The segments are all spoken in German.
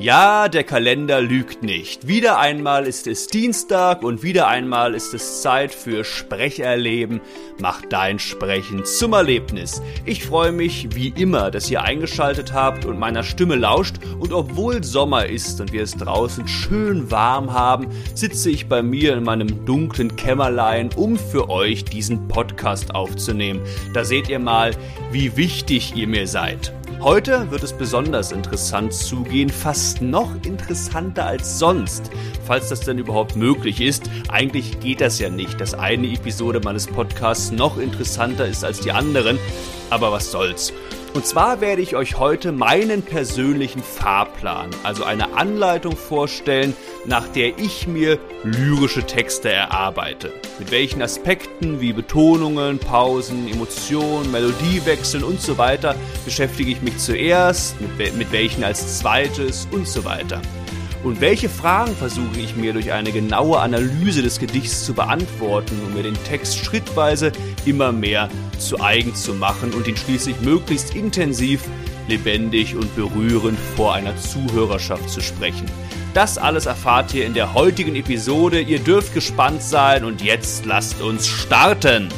Ja, der Kalender lügt nicht. Wieder einmal ist es Dienstag und wieder einmal ist es Zeit für Sprecherleben. Mach dein Sprechen zum Erlebnis. Ich freue mich wie immer, dass ihr eingeschaltet habt und meiner Stimme lauscht und obwohl Sommer ist und wir es draußen schön warm haben, sitze ich bei mir in meinem dunklen Kämmerlein, um für euch diesen Podcast aufzunehmen. Da seht ihr mal, wie wichtig ihr mir seid. Heute wird es besonders interessant zugehen, fast noch interessanter als sonst, falls das denn überhaupt möglich ist. Eigentlich geht das ja nicht, dass eine Episode meines Podcasts noch interessanter ist als die anderen, aber was soll's. Und zwar werde ich euch heute meinen persönlichen Fahrplan, also eine Anleitung vorstellen, nach der ich mir lyrische Texte erarbeite. Mit welchen Aspekten wie Betonungen, Pausen, Emotionen, Melodiewechseln und so weiter beschäftige ich mich zuerst, mit, mit welchen als zweites und so weiter. Und welche Fragen versuche ich mir durch eine genaue Analyse des Gedichts zu beantworten, um mir den Text schrittweise immer mehr zu eigen zu machen und ihn schließlich möglichst intensiv, lebendig und berührend vor einer Zuhörerschaft zu sprechen. Das alles erfahrt ihr in der heutigen Episode. Ihr dürft gespannt sein und jetzt lasst uns starten.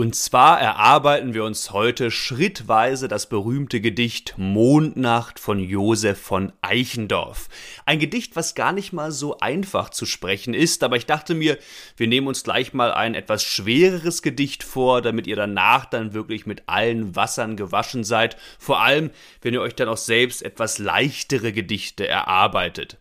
Und zwar erarbeiten wir uns heute schrittweise das berühmte Gedicht Mondnacht von Josef von Eichendorff. Ein Gedicht, was gar nicht mal so einfach zu sprechen ist, aber ich dachte mir, wir nehmen uns gleich mal ein etwas schwereres Gedicht vor, damit ihr danach dann wirklich mit allen Wassern gewaschen seid, vor allem wenn ihr euch dann auch selbst etwas leichtere Gedichte erarbeitet.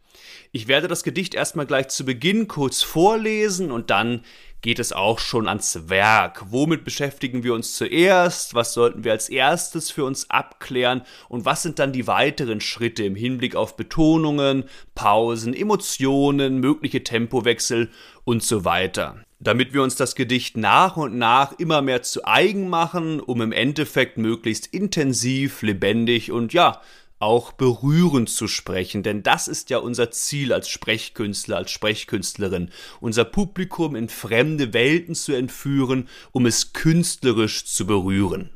Ich werde das Gedicht erstmal gleich zu Beginn kurz vorlesen und dann geht es auch schon ans Werk. Womit beschäftigen wir uns zuerst? Was sollten wir als erstes für uns abklären? Und was sind dann die weiteren Schritte im Hinblick auf Betonungen, Pausen, Emotionen, mögliche Tempowechsel und so weiter? Damit wir uns das Gedicht nach und nach immer mehr zu eigen machen, um im Endeffekt möglichst intensiv, lebendig und ja, auch berührend zu sprechen, denn das ist ja unser Ziel als Sprechkünstler, als Sprechkünstlerin, unser Publikum in fremde Welten zu entführen, um es künstlerisch zu berühren.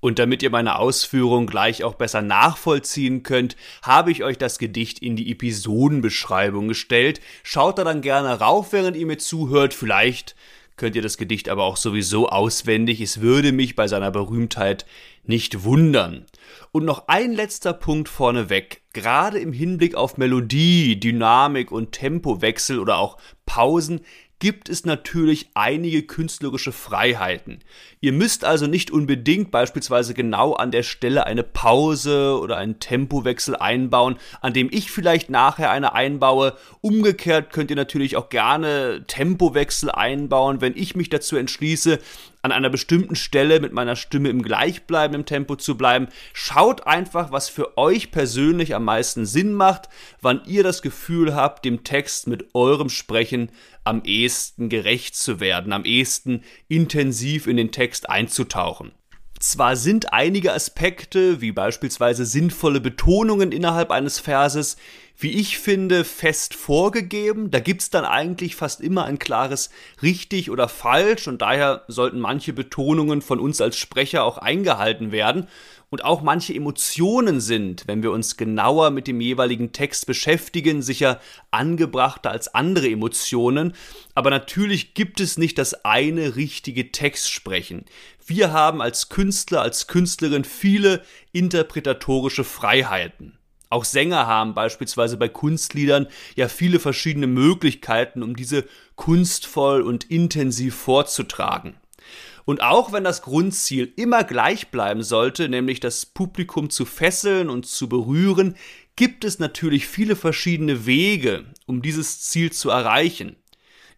Und damit ihr meine Ausführung gleich auch besser nachvollziehen könnt, habe ich euch das Gedicht in die Episodenbeschreibung gestellt. Schaut da dann gerne rauf, während ihr mir zuhört. Vielleicht könnt ihr das Gedicht aber auch sowieso auswendig. Es würde mich bei seiner Berühmtheit nicht wundern. Und noch ein letzter Punkt vorneweg. Gerade im Hinblick auf Melodie, Dynamik und Tempowechsel oder auch Pausen gibt es natürlich einige künstlerische Freiheiten. Ihr müsst also nicht unbedingt beispielsweise genau an der Stelle eine Pause oder einen Tempowechsel einbauen, an dem ich vielleicht nachher eine einbaue. Umgekehrt könnt ihr natürlich auch gerne Tempowechsel einbauen, wenn ich mich dazu entschließe, an einer bestimmten Stelle mit meiner Stimme im gleichbleibenden Tempo zu bleiben. Schaut einfach, was für euch persönlich am meisten Sinn macht, wann ihr das Gefühl habt, dem Text mit eurem Sprechen am ehesten gerecht zu werden, am ehesten intensiv in den Text einzutauchen. Zwar sind einige Aspekte, wie beispielsweise sinnvolle Betonungen innerhalb eines Verses, wie ich finde, fest vorgegeben. Da gibt's dann eigentlich fast immer ein klares richtig oder falsch und daher sollten manche Betonungen von uns als Sprecher auch eingehalten werden. Und auch manche Emotionen sind, wenn wir uns genauer mit dem jeweiligen Text beschäftigen, sicher angebrachter als andere Emotionen. Aber natürlich gibt es nicht das eine richtige Textsprechen. Wir haben als Künstler, als Künstlerin viele interpretatorische Freiheiten. Auch Sänger haben beispielsweise bei Kunstliedern ja viele verschiedene Möglichkeiten, um diese kunstvoll und intensiv vorzutragen. Und auch wenn das Grundziel immer gleich bleiben sollte, nämlich das Publikum zu fesseln und zu berühren, gibt es natürlich viele verschiedene Wege, um dieses Ziel zu erreichen.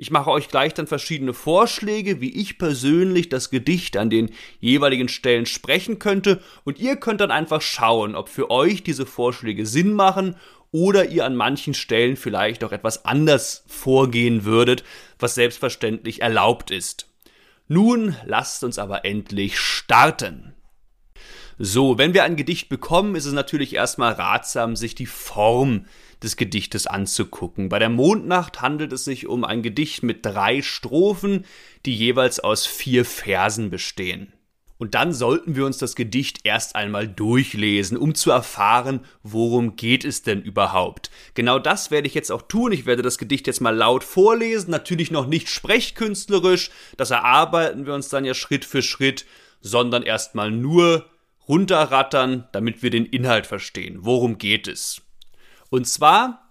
Ich mache euch gleich dann verschiedene Vorschläge, wie ich persönlich das Gedicht an den jeweiligen Stellen sprechen könnte und ihr könnt dann einfach schauen, ob für euch diese Vorschläge Sinn machen oder ihr an manchen Stellen vielleicht auch etwas anders vorgehen würdet, was selbstverständlich erlaubt ist. Nun lasst uns aber endlich starten. So, wenn wir ein Gedicht bekommen, ist es natürlich erstmal ratsam, sich die Form des Gedichtes anzugucken. Bei der Mondnacht handelt es sich um ein Gedicht mit drei Strophen, die jeweils aus vier Versen bestehen. Und dann sollten wir uns das Gedicht erst einmal durchlesen, um zu erfahren, worum geht es denn überhaupt. Genau das werde ich jetzt auch tun. Ich werde das Gedicht jetzt mal laut vorlesen, natürlich noch nicht sprechkünstlerisch, das erarbeiten wir uns dann ja Schritt für Schritt, sondern erstmal nur runterrattern, damit wir den Inhalt verstehen. Worum geht es? Und zwar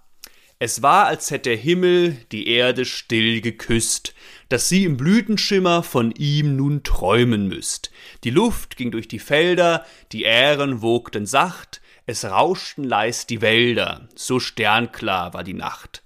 es war, als hätte der Himmel die Erde still geküsst, dass sie im Blütenschimmer von ihm nun träumen müsst. Die Luft ging durch die Felder, die Ähren wogten sacht, es rauschten leis die Wälder, so sternklar war die Nacht.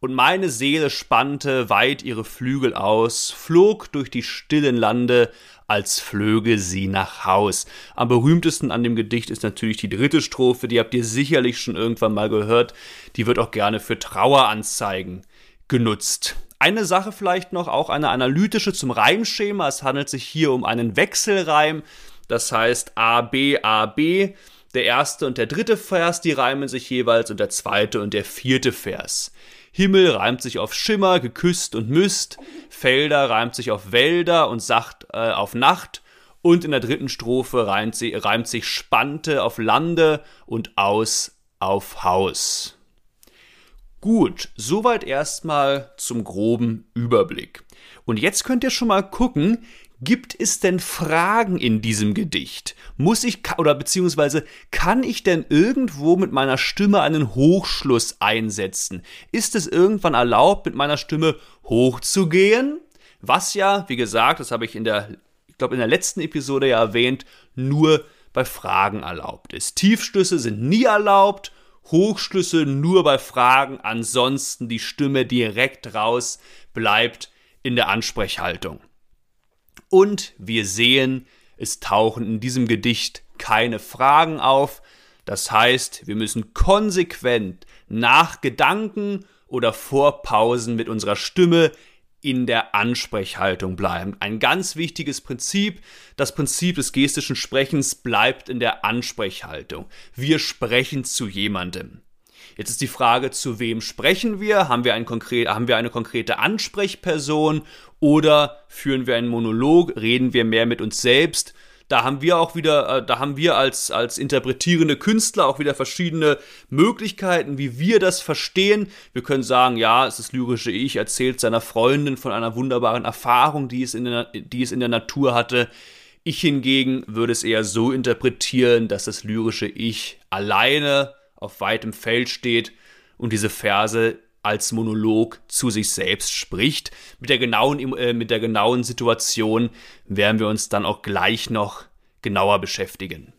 Und meine Seele spannte weit ihre Flügel aus, flog durch die stillen Lande, als flöge sie nach Haus. Am berühmtesten an dem Gedicht ist natürlich die dritte Strophe, die habt ihr sicherlich schon irgendwann mal gehört. Die wird auch gerne für Traueranzeigen genutzt. Eine Sache vielleicht noch, auch eine analytische zum Reimschema. Es handelt sich hier um einen Wechselreim, das heißt A, B, A, B. Der erste und der dritte Vers, die reimen sich jeweils und der zweite und der vierte Vers. Himmel reimt sich auf Schimmer, geküsst und müsst, Felder reimt sich auf Wälder und Sacht äh, auf Nacht und in der dritten Strophe reimt, sie, reimt sich Spannte auf Lande und Aus auf Haus. Gut, soweit erstmal zum groben Überblick. Und jetzt könnt ihr schon mal gucken, Gibt es denn Fragen in diesem Gedicht? Muss ich oder beziehungsweise kann ich denn irgendwo mit meiner Stimme einen Hochschluss einsetzen? Ist es irgendwann erlaubt, mit meiner Stimme hochzugehen? Was ja, wie gesagt, das habe ich in der, ich glaube in der letzten Episode ja erwähnt, nur bei Fragen erlaubt ist. Tiefschlüsse sind nie erlaubt, Hochschlüsse nur bei Fragen, ansonsten die Stimme direkt raus bleibt in der Ansprechhaltung. Und wir sehen, es tauchen in diesem Gedicht keine Fragen auf. Das heißt, wir müssen konsequent nach Gedanken oder vor Pausen mit unserer Stimme in der Ansprechhaltung bleiben. Ein ganz wichtiges Prinzip. Das Prinzip des gestischen Sprechens bleibt in der Ansprechhaltung. Wir sprechen zu jemandem. Jetzt ist die Frage, zu wem sprechen wir? Haben wir, konkret, haben wir eine konkrete Ansprechperson oder führen wir einen Monolog? Reden wir mehr mit uns selbst? Da haben wir auch wieder, äh, da haben wir als, als interpretierende Künstler auch wieder verschiedene Möglichkeiten, wie wir das verstehen. Wir können sagen, ja, es ist lyrische Ich, erzählt seiner Freundin von einer wunderbaren Erfahrung, die es in der, die es in der Natur hatte. Ich hingegen würde es eher so interpretieren, dass das lyrische Ich alleine auf weitem Feld steht und diese Verse als Monolog zu sich selbst spricht. Mit der genauen, äh, mit der genauen Situation werden wir uns dann auch gleich noch genauer beschäftigen.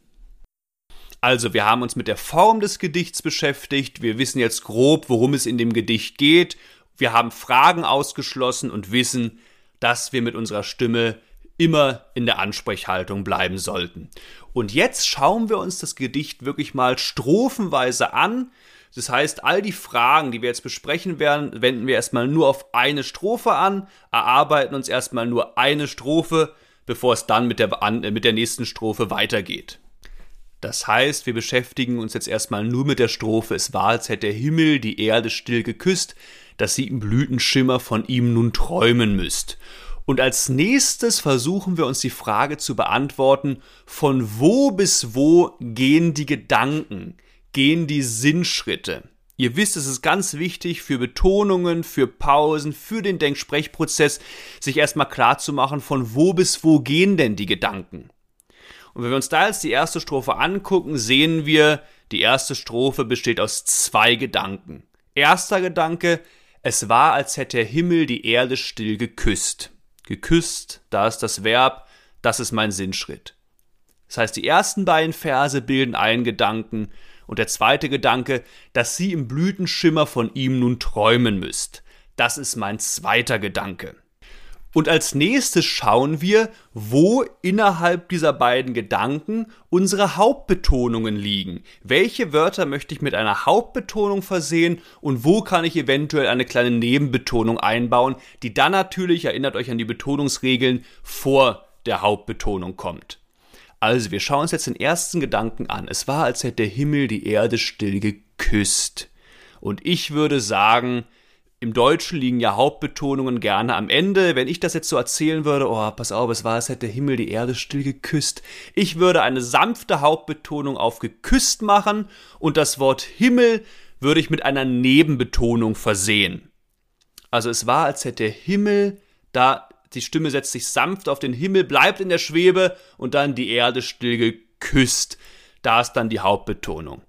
Also, wir haben uns mit der Form des Gedichts beschäftigt. Wir wissen jetzt grob, worum es in dem Gedicht geht. Wir haben Fragen ausgeschlossen und wissen, dass wir mit unserer Stimme immer in der Ansprechhaltung bleiben sollten. Und jetzt schauen wir uns das Gedicht wirklich mal strophenweise an. Das heißt, all die Fragen, die wir jetzt besprechen werden, wenden wir erstmal nur auf eine Strophe an, erarbeiten uns erstmal nur eine Strophe, bevor es dann mit der, mit der nächsten Strophe weitergeht. Das heißt, wir beschäftigen uns jetzt erstmal nur mit der Strophe. Es war, als hätte der Himmel die Erde still geküsst, dass sie im Blütenschimmer von ihm nun träumen müsst. Und als nächstes versuchen wir uns die Frage zu beantworten, von wo bis wo gehen die Gedanken, gehen die Sinnschritte. Ihr wisst, es ist ganz wichtig für Betonungen, für Pausen, für den Denksprechprozess, sich erstmal klar zu machen, von wo bis wo gehen denn die Gedanken. Und wenn wir uns da jetzt die erste Strophe angucken, sehen wir, die erste Strophe besteht aus zwei Gedanken. Erster Gedanke, es war, als hätte der Himmel die Erde still geküsst geküsst, da ist das Verb, das ist mein Sinnschritt. Das heißt, die ersten beiden Verse bilden einen Gedanken und der zweite Gedanke, dass sie im Blütenschimmer von ihm nun träumen müsst. Das ist mein zweiter Gedanke. Und als nächstes schauen wir, wo innerhalb dieser beiden Gedanken unsere Hauptbetonungen liegen. Welche Wörter möchte ich mit einer Hauptbetonung versehen und wo kann ich eventuell eine kleine Nebenbetonung einbauen, die dann natürlich, erinnert euch an die Betonungsregeln, vor der Hauptbetonung kommt. Also, wir schauen uns jetzt den ersten Gedanken an. Es war, als hätte der Himmel die Erde still geküsst. Und ich würde sagen, im Deutschen liegen ja Hauptbetonungen gerne am Ende. Wenn ich das jetzt so erzählen würde, oh, pass auf, es war, als hätte der Himmel die Erde still geküsst. Ich würde eine sanfte Hauptbetonung auf geküsst machen und das Wort Himmel würde ich mit einer Nebenbetonung versehen. Also es war, als hätte der Himmel da, die Stimme setzt sich sanft auf den Himmel, bleibt in der Schwebe und dann die Erde still geküsst. Da ist dann die Hauptbetonung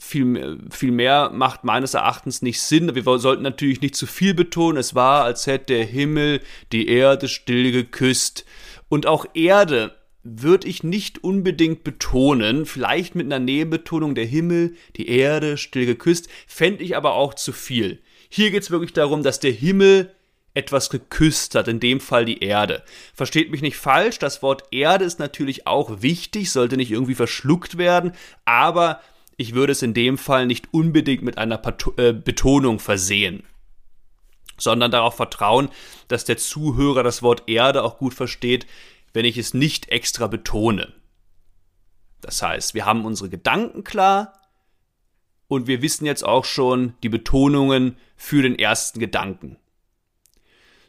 viel, viel mehr macht meines Erachtens nicht Sinn. Wir sollten natürlich nicht zu viel betonen. Es war, als hätte der Himmel die Erde still geküsst. Und auch Erde würde ich nicht unbedingt betonen, vielleicht mit einer Nebenbetonung der Himmel, die Erde still geküsst, fände ich aber auch zu viel. Hier geht es wirklich darum, dass der Himmel etwas geküsst hat, in dem Fall die Erde. Versteht mich nicht falsch, das Wort Erde ist natürlich auch wichtig, sollte nicht irgendwie verschluckt werden, aber ich würde es in dem Fall nicht unbedingt mit einer äh, Betonung versehen, sondern darauf vertrauen, dass der Zuhörer das Wort Erde auch gut versteht, wenn ich es nicht extra betone. Das heißt, wir haben unsere Gedanken klar und wir wissen jetzt auch schon die Betonungen für den ersten Gedanken.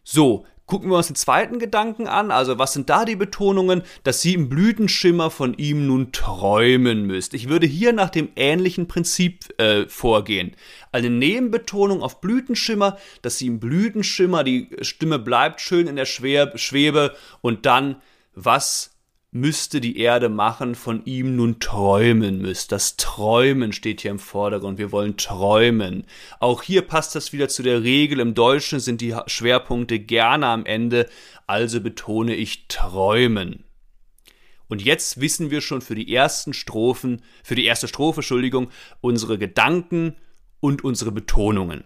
So, Gucken wir uns den zweiten Gedanken an, also was sind da die Betonungen, dass sie im Blütenschimmer von ihm nun träumen müsst. Ich würde hier nach dem ähnlichen Prinzip äh, vorgehen. Eine Nebenbetonung auf Blütenschimmer, dass sie im Blütenschimmer, die Stimme bleibt schön in der Schwebe und dann, was müsste die Erde machen, von ihm nun träumen müsst. Das Träumen steht hier im Vordergrund. Wir wollen träumen. Auch hier passt das wieder zu der Regel. Im Deutschen sind die Schwerpunkte gerne am Ende, also betone ich träumen. Und jetzt wissen wir schon für die ersten Strophen, für die erste Strophe, Entschuldigung, unsere Gedanken und unsere Betonungen.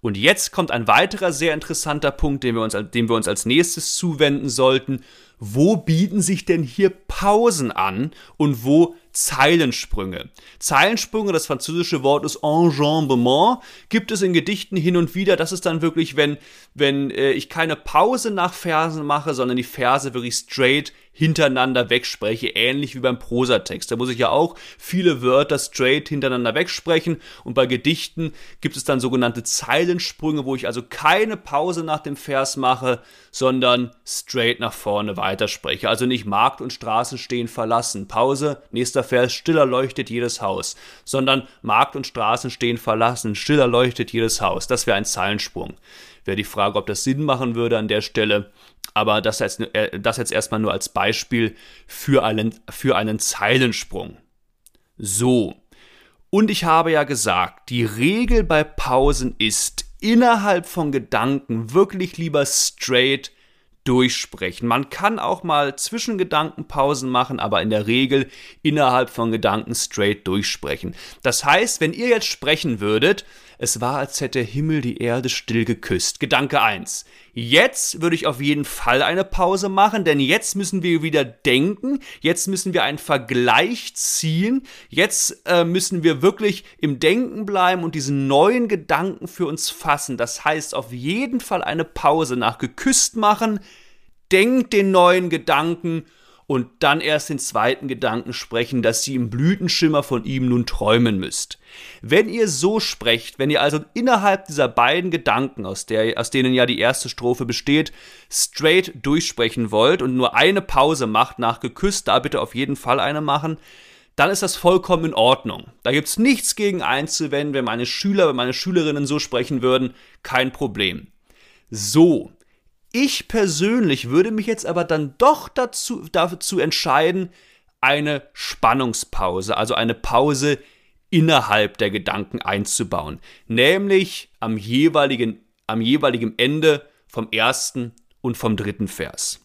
Und jetzt kommt ein weiterer sehr interessanter Punkt, dem wir uns, dem wir uns als nächstes zuwenden sollten wo bieten sich denn hier Pausen an und wo Zeilensprünge. Zeilensprünge, das französische Wort ist Enjambement, gibt es in Gedichten hin und wieder. Das ist dann wirklich, wenn, wenn äh, ich keine Pause nach Versen mache, sondern die Verse wirklich straight hintereinander wegspreche, ähnlich wie beim Prosatext. Da muss ich ja auch viele Wörter straight hintereinander wegsprechen und bei Gedichten gibt es dann sogenannte Zeilensprünge, wo ich also keine Pause nach dem Vers mache, sondern straight nach vorne weiterspreche. Also nicht Markt und Straßen stehen verlassen, Pause, nächster Vers, stiller leuchtet jedes Haus, sondern Markt und Straßen stehen verlassen, stiller leuchtet jedes Haus. Das wäre ein Zeilensprung. Wäre die Frage, ob das Sinn machen würde an der Stelle. Aber das jetzt, äh, das jetzt erstmal nur als Beispiel für einen, für einen Zeilensprung. So. Und ich habe ja gesagt, die Regel bei Pausen ist, innerhalb von Gedanken wirklich lieber straight durchsprechen. Man kann auch mal Zwischengedankenpausen machen, aber in der Regel innerhalb von Gedanken straight durchsprechen. Das heißt, wenn ihr jetzt sprechen würdet, es war, als hätte der Himmel die Erde still geküsst. Gedanke 1. Jetzt würde ich auf jeden Fall eine Pause machen, denn jetzt müssen wir wieder denken, jetzt müssen wir einen Vergleich ziehen, jetzt äh, müssen wir wirklich im Denken bleiben und diesen neuen Gedanken für uns fassen. Das heißt, auf jeden Fall eine Pause nach geküsst machen, denkt den neuen Gedanken und dann erst den zweiten Gedanken sprechen, dass sie im Blütenschimmer von ihm nun träumen müsst. Wenn ihr so sprecht, wenn ihr also innerhalb dieser beiden Gedanken, aus, der, aus denen ja die erste Strophe besteht, straight durchsprechen wollt und nur eine Pause macht nach geküsst, da bitte auf jeden Fall eine machen, dann ist das vollkommen in Ordnung. Da gibt's nichts gegen einzuwenden, wenn meine Schüler, wenn meine Schülerinnen so sprechen würden, kein Problem. So, ich persönlich würde mich jetzt aber dann doch dazu, dazu entscheiden, eine Spannungspause, also eine Pause innerhalb der Gedanken einzubauen, nämlich am jeweiligen, am jeweiligen Ende vom ersten und vom dritten Vers.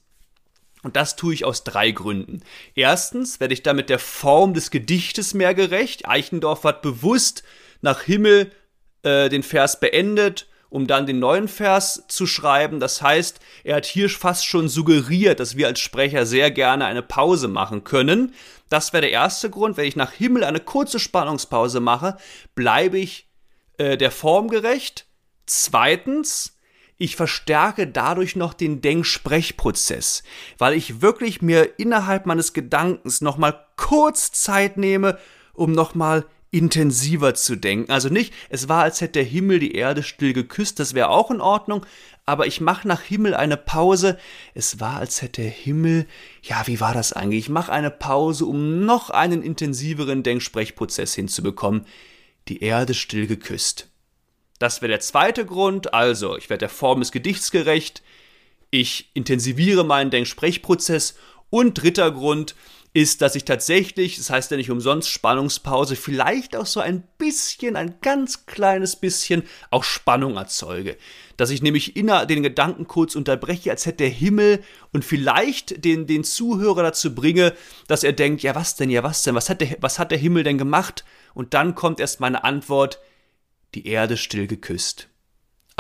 Und das tue ich aus drei Gründen. Erstens werde ich damit der Form des Gedichtes mehr gerecht. Eichendorff hat bewusst nach Himmel äh, den Vers beendet um dann den neuen Vers zu schreiben. Das heißt, er hat hier fast schon suggeriert, dass wir als Sprecher sehr gerne eine Pause machen können. Das wäre der erste Grund. Wenn ich nach Himmel eine kurze Spannungspause mache, bleibe ich äh, der Form gerecht. Zweitens, ich verstärke dadurch noch den Denksprechprozess, weil ich wirklich mir innerhalb meines Gedankens nochmal kurz Zeit nehme, um nochmal intensiver zu denken. Also nicht, es war, als hätte der Himmel die Erde still geküsst, das wäre auch in Ordnung, aber ich mache nach Himmel eine Pause. Es war, als hätte der Himmel, ja, wie war das eigentlich? Ich mache eine Pause, um noch einen intensiveren Denksprechprozess hinzubekommen. Die Erde still geküsst. Das wäre der zweite Grund, also ich werde der Form des Gedichts gerecht, ich intensiviere meinen Denksprechprozess und dritter Grund ist, dass ich tatsächlich, das heißt ja nicht umsonst Spannungspause, vielleicht auch so ein bisschen, ein ganz kleines bisschen auch Spannung erzeuge. Dass ich nämlich inner den Gedanken kurz unterbreche, als hätte der Himmel und vielleicht den, den Zuhörer dazu bringe, dass er denkt, ja was denn, ja was denn, was hat der, was hat der Himmel denn gemacht? Und dann kommt erst meine Antwort, die Erde still geküsst.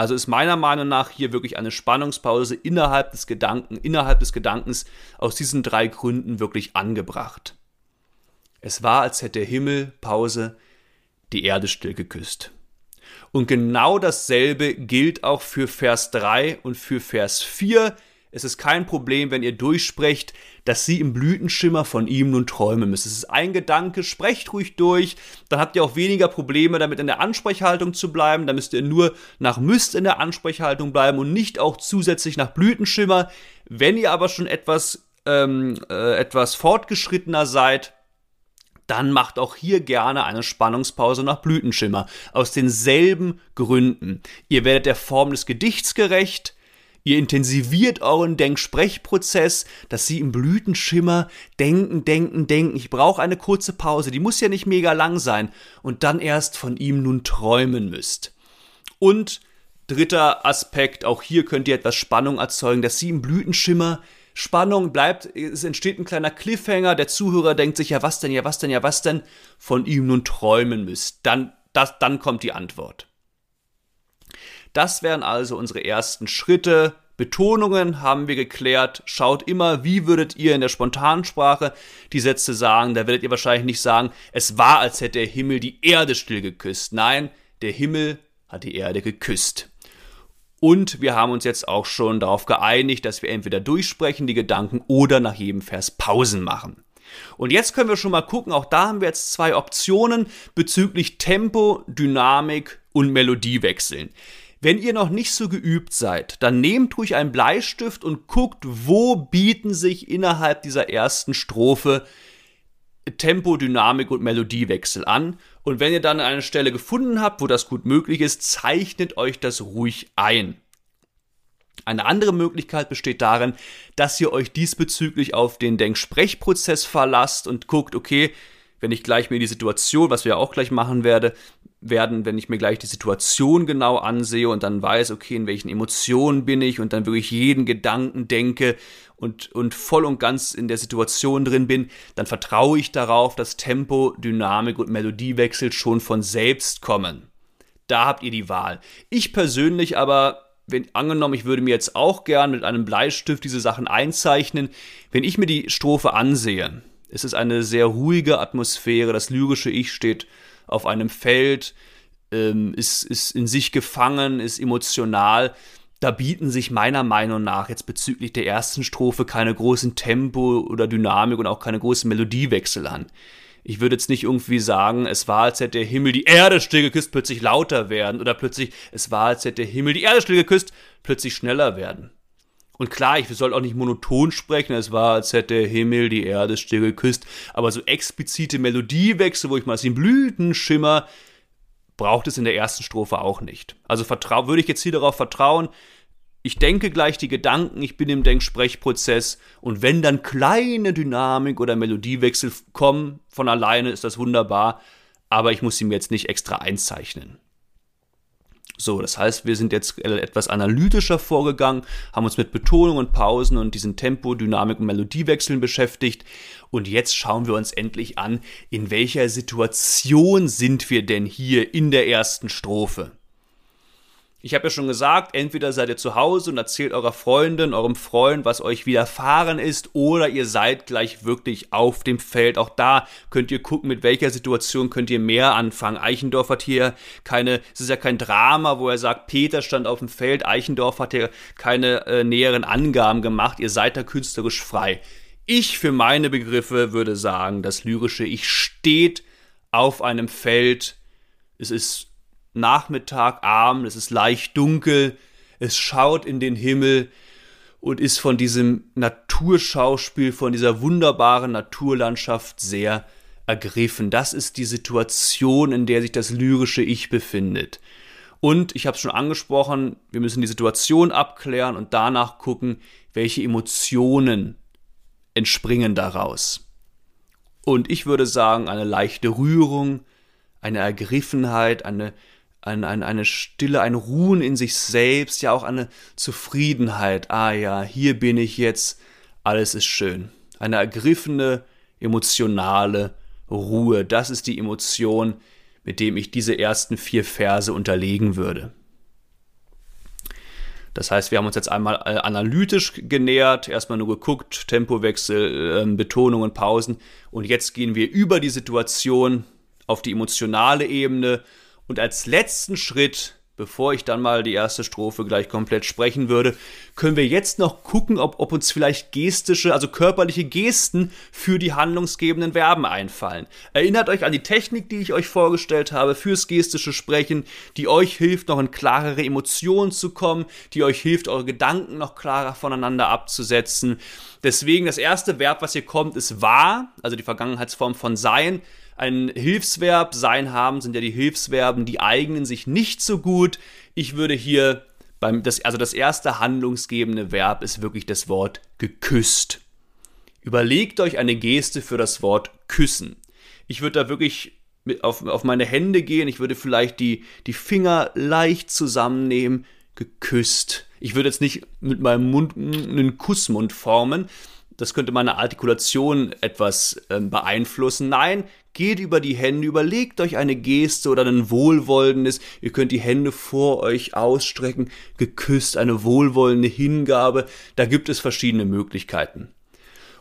Also ist meiner Meinung nach hier wirklich eine Spannungspause innerhalb des Gedanken, innerhalb des Gedankens aus diesen drei Gründen wirklich angebracht. Es war, als hätte der Himmel, Pause, die Erde still geküsst. Und genau dasselbe gilt auch für Vers 3 und für Vers 4, es ist kein Problem, wenn ihr durchsprecht, dass sie im Blütenschimmer von ihm nun träumen müssen. Es ist ein Gedanke, sprecht ruhig durch, dann habt ihr auch weniger Probleme damit in der Ansprechhaltung zu bleiben, dann müsst ihr nur nach müsst in der Ansprechhaltung bleiben und nicht auch zusätzlich nach Blütenschimmer. Wenn ihr aber schon etwas, ähm, äh, etwas fortgeschrittener seid, dann macht auch hier gerne eine Spannungspause nach Blütenschimmer. Aus denselben Gründen. Ihr werdet der Form des Gedichts gerecht, Ihr intensiviert euren Denksprechprozess, dass Sie im Blütenschimmer denken, denken, denken. Ich brauche eine kurze Pause, die muss ja nicht mega lang sein. Und dann erst von ihm nun träumen müsst. Und dritter Aspekt, auch hier könnt ihr etwas Spannung erzeugen, dass Sie im Blütenschimmer Spannung bleibt, es entsteht ein kleiner Cliffhanger, der Zuhörer denkt sich, ja was denn, ja was denn, ja was denn, von ihm nun träumen müsst. Dann, das, dann kommt die Antwort. Das wären also unsere ersten Schritte. Betonungen haben wir geklärt. Schaut immer, wie würdet ihr in der Spontansprache die Sätze sagen. Da werdet ihr wahrscheinlich nicht sagen, es war, als hätte der Himmel die Erde still geküsst. Nein, der Himmel hat die Erde geküsst. Und wir haben uns jetzt auch schon darauf geeinigt, dass wir entweder durchsprechen die Gedanken oder nach jedem Vers Pausen machen. Und jetzt können wir schon mal gucken, auch da haben wir jetzt zwei Optionen bezüglich Tempo, Dynamik und Melodiewechseln. Wenn ihr noch nicht so geübt seid, dann nehmt ruhig einen Bleistift und guckt, wo bieten sich innerhalb dieser ersten Strophe Tempo, Dynamik und Melodiewechsel an. Und wenn ihr dann eine Stelle gefunden habt, wo das gut möglich ist, zeichnet euch das ruhig ein. Eine andere Möglichkeit besteht darin, dass ihr euch diesbezüglich auf den Denksprechprozess verlasst und guckt, okay, wenn ich gleich mir die Situation, was wir auch gleich machen werde, werden, wenn ich mir gleich die Situation genau ansehe und dann weiß, okay, in welchen Emotionen bin ich und dann wirklich jeden Gedanken denke und, und voll und ganz in der Situation drin bin, dann vertraue ich darauf, dass Tempo, Dynamik und Melodiewechsel schon von selbst kommen. Da habt ihr die Wahl. Ich persönlich aber wenn, angenommen, ich würde mir jetzt auch gern mit einem Bleistift diese Sachen einzeichnen, wenn ich mir die Strophe ansehe, es ist eine sehr ruhige Atmosphäre, das lyrische Ich steht auf einem Feld, ähm, ist, ist in sich gefangen, ist emotional. Da bieten sich meiner Meinung nach jetzt bezüglich der ersten Strophe keine großen Tempo oder Dynamik und auch keine großen Melodiewechsel an. Ich würde jetzt nicht irgendwie sagen, es war, als hätte der Himmel die Erde still geküsst, plötzlich lauter werden. Oder plötzlich, es war, als hätte der Himmel die Erde still geküsst, plötzlich schneller werden. Und klar, ich soll auch nicht monoton sprechen, es war, als hätte der Himmel die Erde still geküsst, aber so explizite Melodiewechsel, wo ich mal den Blütenschimmer, braucht es in der ersten Strophe auch nicht. Also würde ich jetzt hier darauf vertrauen, ich denke gleich die Gedanken, ich bin im Denksprechprozess und wenn dann kleine Dynamik oder Melodiewechsel kommen von alleine, ist das wunderbar, aber ich muss sie mir jetzt nicht extra einzeichnen. So, das heißt, wir sind jetzt etwas analytischer vorgegangen, haben uns mit Betonungen, Pausen und diesen Tempo, Dynamik und Melodiewechseln beschäftigt. Und jetzt schauen wir uns endlich an, in welcher Situation sind wir denn hier in der ersten Strophe. Ich habe ja schon gesagt, entweder seid ihr zu Hause und erzählt eurer Freundin, eurem Freund, was euch widerfahren ist, oder ihr seid gleich wirklich auf dem Feld. Auch da könnt ihr gucken, mit welcher Situation könnt ihr mehr anfangen. Eichendorf hat hier keine, es ist ja kein Drama, wo er sagt, Peter stand auf dem Feld. Eichendorf hat hier keine äh, näheren Angaben gemacht. Ihr seid da künstlerisch frei. Ich für meine Begriffe würde sagen, das lyrische Ich steht auf einem Feld. Es ist Nachmittag, Abend, es ist leicht dunkel, es schaut in den Himmel und ist von diesem Naturschauspiel, von dieser wunderbaren Naturlandschaft sehr ergriffen. Das ist die Situation, in der sich das lyrische Ich befindet. Und ich habe es schon angesprochen, wir müssen die Situation abklären und danach gucken, welche Emotionen entspringen daraus. Und ich würde sagen, eine leichte Rührung, eine Ergriffenheit, eine ein, ein, eine Stille, ein Ruhen in sich selbst, ja auch eine Zufriedenheit. Ah ja, hier bin ich jetzt, alles ist schön. Eine ergriffene, emotionale Ruhe. Das ist die Emotion, mit dem ich diese ersten vier Verse unterlegen würde. Das heißt, wir haben uns jetzt einmal äh, analytisch genähert, erstmal nur geguckt, Tempowechsel, ähm, Betonungen, Pausen. Und jetzt gehen wir über die Situation auf die emotionale Ebene und als letzten Schritt, bevor ich dann mal die erste Strophe gleich komplett sprechen würde, können wir jetzt noch gucken, ob, ob uns vielleicht gestische, also körperliche Gesten für die handlungsgebenden Verben einfallen. Erinnert euch an die Technik, die ich euch vorgestellt habe fürs gestische Sprechen, die euch hilft, noch in klarere Emotionen zu kommen, die euch hilft, eure Gedanken noch klarer voneinander abzusetzen. Deswegen das erste Verb, was hier kommt, ist war, also die Vergangenheitsform von sein ein Hilfsverb sein haben, sind ja die Hilfsverben, die eignen sich nicht so gut. Ich würde hier beim, das, also das erste handlungsgebende Verb ist wirklich das Wort geküsst. Überlegt euch eine Geste für das Wort küssen. Ich würde da wirklich auf, auf meine Hände gehen, ich würde vielleicht die, die Finger leicht zusammennehmen, geküsst. Ich würde jetzt nicht mit meinem Mund einen Kussmund formen, das könnte meine Artikulation etwas äh, beeinflussen. Nein, geht über die Hände, überlegt euch eine Geste oder ein wohlwollendes, ihr könnt die Hände vor euch ausstrecken, geküsst, eine wohlwollende Hingabe, da gibt es verschiedene Möglichkeiten.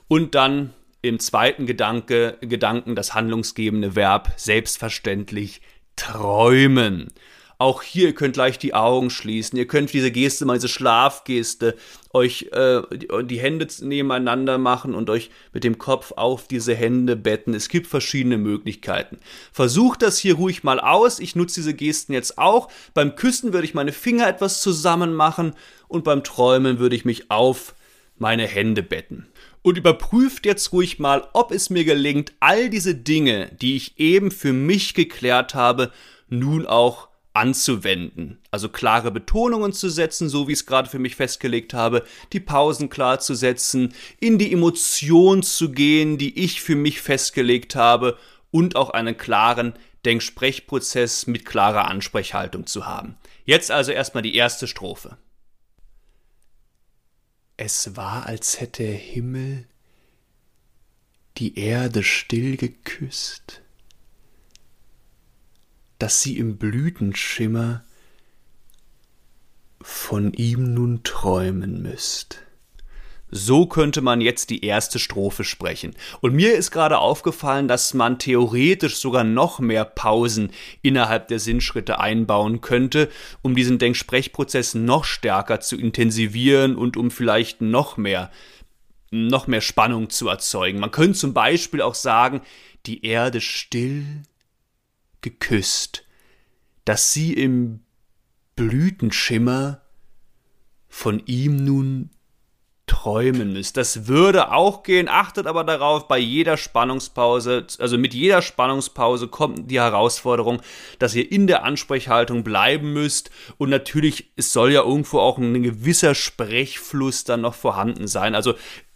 Und dann im zweiten Gedanke, Gedanken das handlungsgebende Verb selbstverständlich träumen. Auch hier, ihr könnt gleich die Augen schließen. Ihr könnt diese Geste mal, diese Schlafgeste, euch äh, die Hände nebeneinander machen und euch mit dem Kopf auf diese Hände betten. Es gibt verschiedene Möglichkeiten. Versucht das hier ruhig mal aus. Ich nutze diese Gesten jetzt auch. Beim Küssen würde ich meine Finger etwas zusammen machen und beim Träumen würde ich mich auf meine Hände betten. Und überprüft jetzt ruhig mal, ob es mir gelingt, all diese Dinge, die ich eben für mich geklärt habe, nun auch anzuwenden. Also klare Betonungen zu setzen, so wie ich es gerade für mich festgelegt habe, die Pausen klar zu setzen, in die Emotion zu gehen, die ich für mich festgelegt habe und auch einen klaren Denksprechprozess mit klarer Ansprechhaltung zu haben. Jetzt also erstmal die erste Strophe. Es war, als hätte Himmel die Erde still geküsst dass sie im Blütenschimmer von ihm nun träumen müsst. So könnte man jetzt die erste Strophe sprechen. Und mir ist gerade aufgefallen, dass man theoretisch sogar noch mehr Pausen innerhalb der Sinnschritte einbauen könnte, um diesen Denksprechprozess noch stärker zu intensivieren und um vielleicht noch mehr, noch mehr Spannung zu erzeugen. Man könnte zum Beispiel auch sagen, die Erde still geküsst, dass sie im Blütenschimmer von ihm nun träumen müsst. Das würde auch gehen, achtet aber darauf, bei jeder Spannungspause, also mit jeder Spannungspause kommt die Herausforderung, dass ihr in der Ansprechhaltung bleiben müsst und natürlich, es soll ja irgendwo auch ein gewisser Sprechfluss dann noch vorhanden sein. Also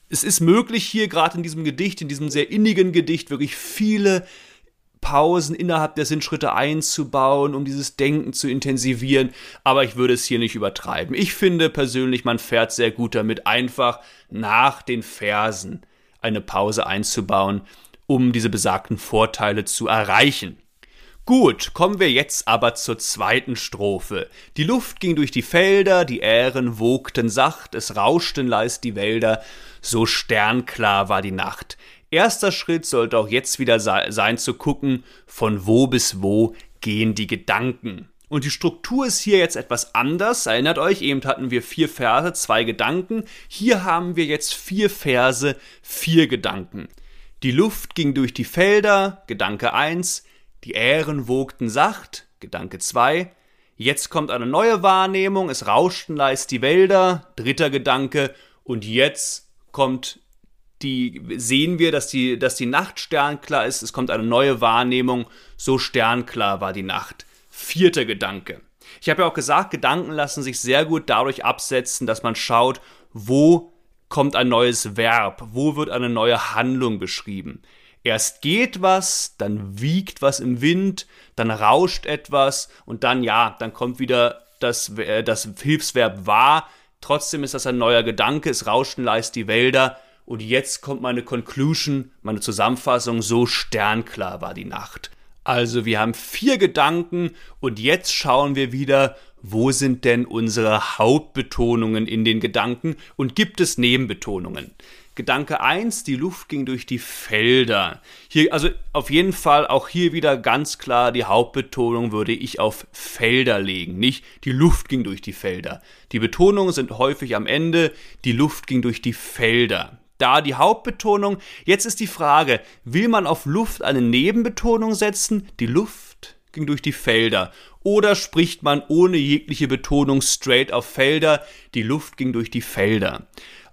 es ist möglich hier gerade in diesem Gedicht, in diesem sehr innigen Gedicht wirklich viele Pausen innerhalb der Sinnschritte einzubauen, um dieses Denken zu intensivieren. Aber ich würde es hier nicht übertreiben. Ich finde persönlich, man fährt sehr gut damit, einfach nach den Versen eine Pause einzubauen, um diese besagten Vorteile zu erreichen. Gut, kommen wir jetzt aber zur zweiten Strophe. Die Luft ging durch die Felder, die Ähren wogten sacht, es rauschten leis die Wälder, so sternklar war die Nacht. Erster Schritt sollte auch jetzt wieder sein zu gucken, von wo bis wo gehen die Gedanken. Und die Struktur ist hier jetzt etwas anders. Erinnert euch, eben hatten wir vier Verse, zwei Gedanken. Hier haben wir jetzt vier Verse, vier Gedanken. Die Luft ging durch die Felder, Gedanke 1. Die Ähren wogten sacht, Gedanke 2. Jetzt kommt eine neue Wahrnehmung, es rauschten leis die Wälder, dritter Gedanke. Und jetzt kommt die, sehen wir, dass die, dass die Nacht sternklar ist, es kommt eine neue Wahrnehmung, so sternklar war die Nacht. Vierter Gedanke. Ich habe ja auch gesagt, Gedanken lassen sich sehr gut dadurch absetzen, dass man schaut, wo kommt ein neues Verb, wo wird eine neue Handlung beschrieben. Erst geht was, dann wiegt was im Wind, dann rauscht etwas und dann ja, dann kommt wieder das, äh, das Hilfsverb war. Trotzdem ist das ein neuer Gedanke, es rauschten leist die Wälder und jetzt kommt meine Conclusion, meine Zusammenfassung, so sternklar war die Nacht. Also wir haben vier Gedanken und jetzt schauen wir wieder, wo sind denn unsere Hauptbetonungen in den Gedanken und gibt es Nebenbetonungen? Gedanke 1, die Luft ging durch die Felder. Hier, also auf jeden Fall auch hier wieder ganz klar die Hauptbetonung würde ich auf Felder legen, nicht die Luft ging durch die Felder. Die Betonungen sind häufig am Ende, die Luft ging durch die Felder da die Hauptbetonung. Jetzt ist die Frage, will man auf Luft eine Nebenbetonung setzen? Die Luft ging durch die Felder. Oder spricht man ohne jegliche Betonung straight auf Felder? Die Luft ging durch die Felder.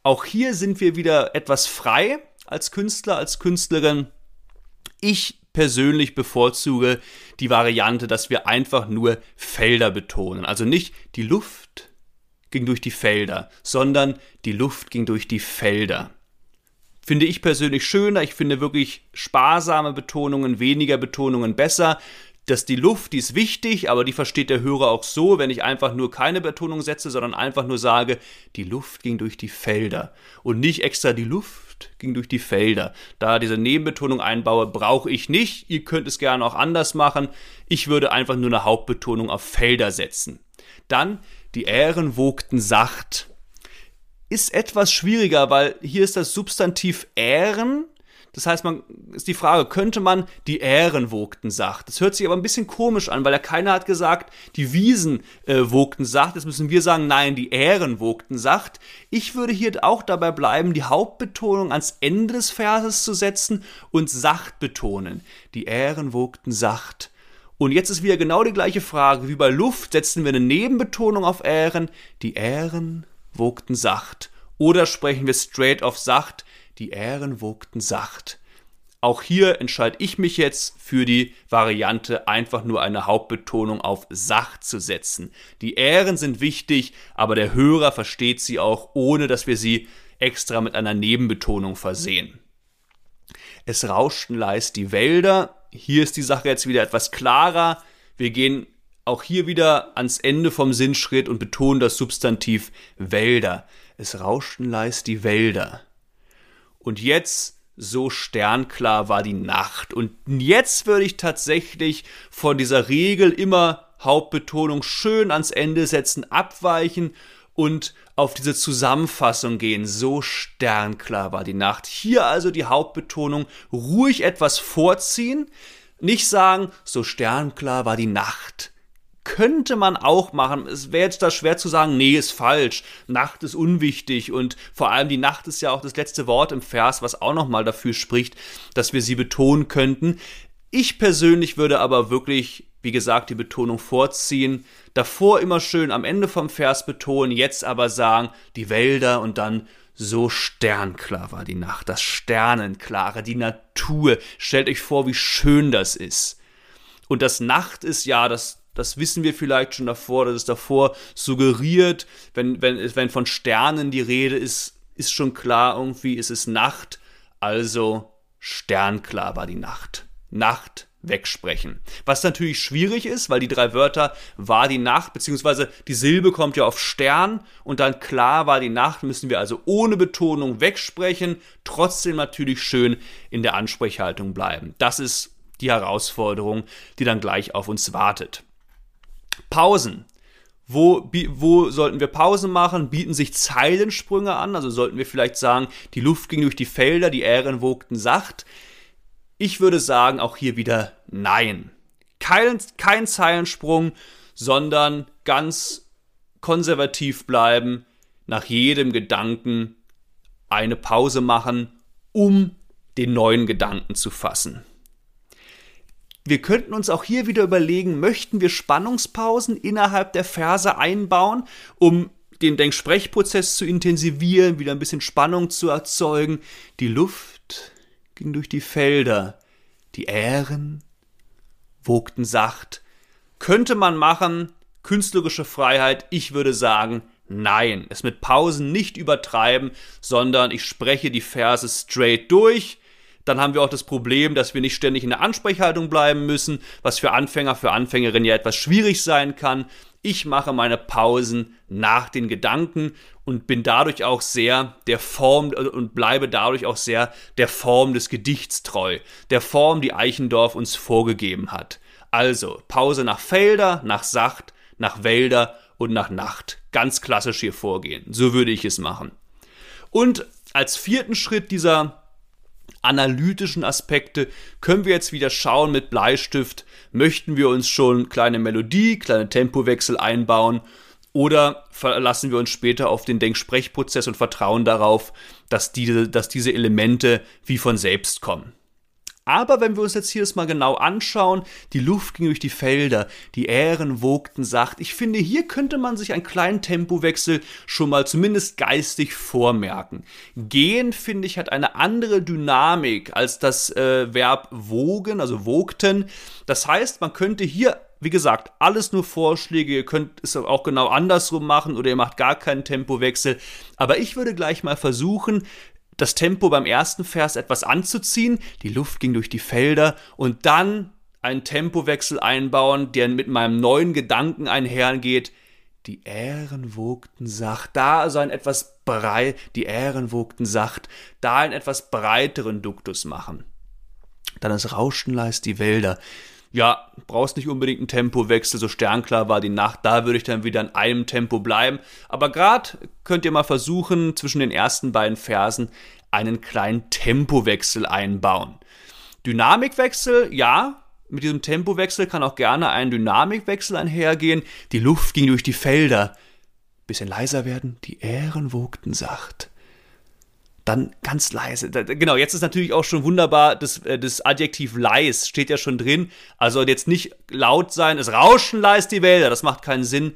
Auch hier sind wir wieder etwas frei als Künstler, als Künstlerin. Ich persönlich bevorzuge die Variante, dass wir einfach nur Felder betonen. Also nicht die Luft ging durch die Felder, sondern die Luft ging durch die Felder finde ich persönlich schöner. Ich finde wirklich sparsame Betonungen, weniger Betonungen besser. Dass die Luft, die ist wichtig, aber die versteht der Hörer auch so, wenn ich einfach nur keine Betonung setze, sondern einfach nur sage, die Luft ging durch die Felder und nicht extra die Luft ging durch die Felder. Da diese Nebenbetonung einbaue, brauche ich nicht. Ihr könnt es gerne auch anders machen. Ich würde einfach nur eine Hauptbetonung auf Felder setzen. Dann die Ähren wogten sacht ist etwas schwieriger, weil hier ist das Substantiv Ähren. Das heißt, man ist die Frage, könnte man die Ähren wogten sacht? Das hört sich aber ein bisschen komisch an, weil ja keiner hat gesagt, die Wiesen äh, wogten sacht. Jetzt müssen wir sagen, nein, die Ähren wogten sacht. Ich würde hier auch dabei bleiben, die Hauptbetonung ans Ende des Verses zu setzen und sacht betonen. Die Ähren wogten sacht. Und jetzt ist wieder genau die gleiche Frage. Wie bei Luft setzen wir eine Nebenbetonung auf Ähren. Die Ähren wogten sacht. Oder sprechen wir straight auf sacht, die Ähren wogten sacht. Auch hier entscheide ich mich jetzt für die Variante, einfach nur eine Hauptbetonung auf sacht zu setzen. Die Ähren sind wichtig, aber der Hörer versteht sie auch, ohne dass wir sie extra mit einer Nebenbetonung versehen. Es rauschten leis die Wälder. Hier ist die Sache jetzt wieder etwas klarer. Wir gehen auch hier wieder ans Ende vom Sinnschritt und betonen das Substantiv Wälder. Es rauschten leis die Wälder. Und jetzt so sternklar war die Nacht. Und jetzt würde ich tatsächlich von dieser Regel immer Hauptbetonung schön ans Ende setzen, abweichen und auf diese Zusammenfassung gehen. So sternklar war die Nacht. Hier also die Hauptbetonung ruhig etwas vorziehen. Nicht sagen, so sternklar war die Nacht könnte man auch machen. Es wäre jetzt da schwer zu sagen, nee, ist falsch. Nacht ist unwichtig und vor allem die Nacht ist ja auch das letzte Wort im Vers, was auch nochmal dafür spricht, dass wir sie betonen könnten. Ich persönlich würde aber wirklich, wie gesagt, die Betonung vorziehen. Davor immer schön am Ende vom Vers betonen, jetzt aber sagen, die Wälder und dann so sternklar war die Nacht, das Sternenklare, die Natur. Stellt euch vor, wie schön das ist. Und das Nacht ist ja das das wissen wir vielleicht schon davor, das ist davor suggeriert, wenn, wenn, wenn von Sternen die Rede ist, ist schon klar irgendwie, ist es Nacht, also sternklar war die Nacht. Nacht wegsprechen. Was natürlich schwierig ist, weil die drei Wörter war die Nacht, beziehungsweise die Silbe kommt ja auf Stern und dann klar war die Nacht, müssen wir also ohne Betonung wegsprechen, trotzdem natürlich schön in der Ansprechhaltung bleiben. Das ist die Herausforderung, die dann gleich auf uns wartet. Pausen. Wo, wo sollten wir Pausen machen? Bieten sich Zeilensprünge an? Also sollten wir vielleicht sagen, die Luft ging durch die Felder, die Ähren wogten sacht. Ich würde sagen, auch hier wieder nein. Kein, kein Zeilensprung, sondern ganz konservativ bleiben, nach jedem Gedanken eine Pause machen, um den neuen Gedanken zu fassen. Wir könnten uns auch hier wieder überlegen, möchten wir Spannungspausen innerhalb der Verse einbauen, um den Denksprechprozess zu intensivieren, wieder ein bisschen Spannung zu erzeugen. Die Luft ging durch die Felder, die Ähren wogten sacht. Könnte man machen, künstlerische Freiheit, ich würde sagen, nein. Es mit Pausen nicht übertreiben, sondern ich spreche die Verse straight durch dann haben wir auch das Problem, dass wir nicht ständig in der Ansprechhaltung bleiben müssen, was für Anfänger, für Anfängerinnen ja etwas schwierig sein kann. Ich mache meine Pausen nach den Gedanken und bin dadurch auch sehr der Form äh, und bleibe dadurch auch sehr der Form des Gedichts treu, der Form, die Eichendorff uns vorgegeben hat. Also Pause nach Felder, nach Sacht, nach Wälder und nach Nacht. Ganz klassisch hier vorgehen. So würde ich es machen. Und als vierten Schritt dieser analytischen Aspekte. Können wir jetzt wieder schauen mit Bleistift, möchten wir uns schon kleine Melodie, kleine Tempowechsel einbauen? Oder verlassen wir uns später auf den Denksprechprozess und vertrauen darauf, dass diese, dass diese Elemente wie von selbst kommen. Aber wenn wir uns jetzt hier das mal genau anschauen, die Luft ging durch die Felder, die Ähren wogten sacht. Ich finde, hier könnte man sich einen kleinen Tempowechsel schon mal zumindest geistig vormerken. Gehen, finde ich, hat eine andere Dynamik als das äh, Verb wogen, also wogten. Das heißt, man könnte hier wie gesagt, alles nur Vorschläge. Ihr könnt es auch genau andersrum machen oder ihr macht gar keinen Tempowechsel. Aber ich würde gleich mal versuchen, das Tempo beim ersten Vers etwas anzuziehen, die Luft ging durch die Felder und dann einen Tempowechsel einbauen, der mit meinem neuen Gedanken einhergeht. Die Ähren wogten sacht, da also ein etwas breit, die Ähren wogten sacht, da einen etwas breiteren Duktus machen. Dann es rauschten leist die Wälder. Ja, brauchst nicht unbedingt einen Tempowechsel, so sternklar war die Nacht, da würde ich dann wieder in einem Tempo bleiben. Aber gerade könnt ihr mal versuchen, zwischen den ersten beiden Versen einen kleinen Tempowechsel einbauen. Dynamikwechsel, ja, mit diesem Tempowechsel kann auch gerne ein Dynamikwechsel einhergehen. Die Luft ging durch die Felder. Bisschen leiser werden, die Ähren wogten sacht dann ganz leise. genau, jetzt ist natürlich auch schon wunderbar, das, äh, das Adjektiv leis steht ja schon drin. Also jetzt nicht laut sein, es rauschen leis die Wälder, das macht keinen Sinn.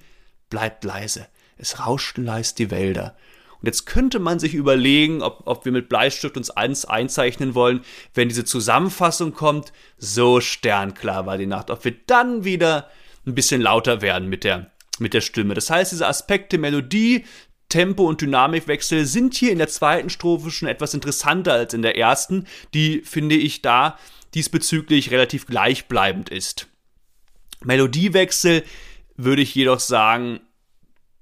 Bleibt leise. Es rauschten leis die Wälder. Und jetzt könnte man sich überlegen, ob, ob wir mit Bleistift uns eins einzeichnen wollen, wenn diese Zusammenfassung kommt, so sternklar war die Nacht, ob wir dann wieder ein bisschen lauter werden mit der, mit der Stimme. Das heißt, diese Aspekte Melodie, Tempo und Dynamikwechsel sind hier in der zweiten Strophe schon etwas interessanter als in der ersten, die, finde ich, da diesbezüglich relativ gleichbleibend ist. Melodiewechsel würde ich jedoch sagen,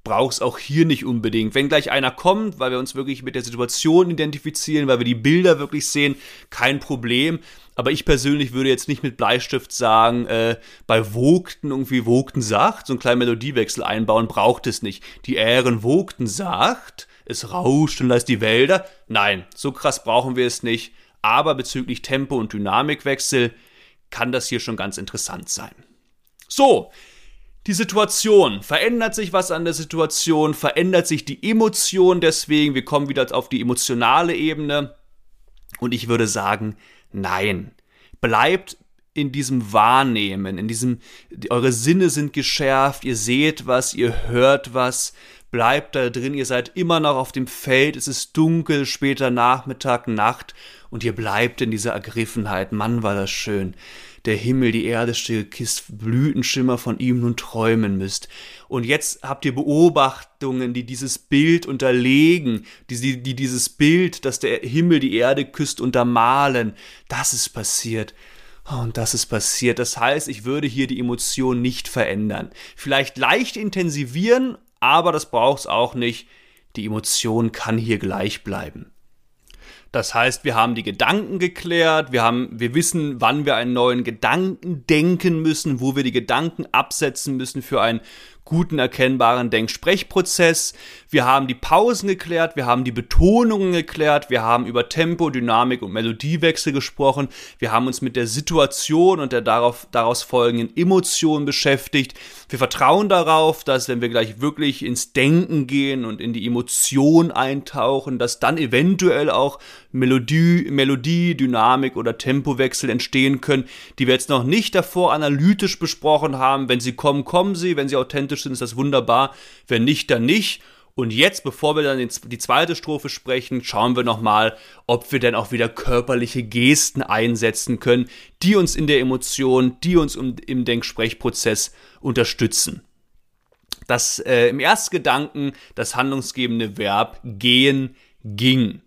braucht es auch hier nicht unbedingt. Wenn gleich einer kommt, weil wir uns wirklich mit der Situation identifizieren, weil wir die Bilder wirklich sehen, kein Problem. Aber ich persönlich würde jetzt nicht mit Bleistift sagen, äh, bei Wogten irgendwie Wogten sagt, so einen kleinen Melodiewechsel einbauen, braucht es nicht. Die Ähren Wogten sagt, es rauscht und lässt die Wälder. Nein, so krass brauchen wir es nicht. Aber bezüglich Tempo und Dynamikwechsel kann das hier schon ganz interessant sein. So, die Situation. Verändert sich was an der Situation? Verändert sich die Emotion deswegen? Wir kommen wieder auf die emotionale Ebene. Und ich würde sagen, Nein. Bleibt in diesem Wahrnehmen, in diesem, eure Sinne sind geschärft, ihr seht was, ihr hört was, bleibt da drin, ihr seid immer noch auf dem Feld, es ist dunkel, später Nachmittag, Nacht und ihr bleibt in dieser Ergriffenheit. Mann, war das schön der Himmel, die Erde still Kist, Blütenschimmer von ihm nun träumen müsst. Und jetzt habt ihr Beobachtungen, die dieses Bild unterlegen, die, die dieses Bild, dass der Himmel die Erde küsst, untermalen. Das ist passiert. Und das ist passiert. Das heißt, ich würde hier die Emotion nicht verändern. Vielleicht leicht intensivieren, aber das braucht es auch nicht. Die Emotion kann hier gleich bleiben. Das heißt, wir haben die Gedanken geklärt, wir haben, wir wissen, wann wir einen neuen Gedanken denken müssen, wo wir die Gedanken absetzen müssen für ein guten erkennbaren Denksprechprozess. Wir haben die Pausen geklärt, wir haben die Betonungen geklärt, wir haben über Tempo, Dynamik und Melodiewechsel gesprochen, wir haben uns mit der Situation und der darauf, daraus folgenden Emotionen beschäftigt. Wir vertrauen darauf, dass wenn wir gleich wirklich ins Denken gehen und in die Emotion eintauchen, dass dann eventuell auch Melodie, Melodie, Dynamik oder Tempowechsel entstehen können, die wir jetzt noch nicht davor analytisch besprochen haben. Wenn sie kommen, kommen sie. Wenn sie authentisch sind, ist das wunderbar. Wenn nicht, dann nicht. Und jetzt, bevor wir dann die zweite Strophe sprechen, schauen wir nochmal, ob wir denn auch wieder körperliche Gesten einsetzen können, die uns in der Emotion, die uns im Denksprechprozess unterstützen. Das äh, im ersten Gedanken das handlungsgebende Verb gehen ging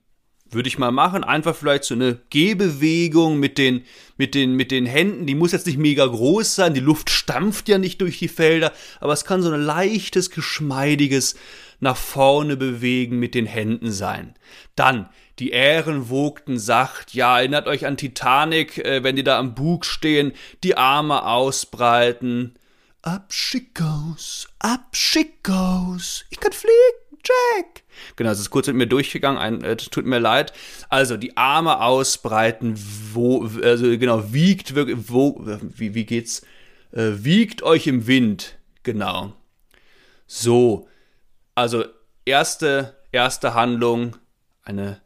würde ich mal machen. Einfach vielleicht so eine Gehbewegung mit den, mit, den, mit den Händen. Die muss jetzt nicht mega groß sein. Die Luft stampft ja nicht durch die Felder. Aber es kann so ein leichtes, geschmeidiges nach vorne bewegen mit den Händen sein. Dann die Ähren wogten sacht. Ja, erinnert euch an Titanic, äh, wenn die da am Bug stehen, die Arme ausbreiten. Ab Schickos, ab Schickos, ich kann fliegen. Jack! Genau, es ist kurz mit mir durchgegangen, ein, äh, tut mir leid. Also die Arme ausbreiten, wo, also genau, wiegt, wo, wie, wie geht's? Äh, wiegt euch im Wind, genau. So, also erste, erste Handlung, eine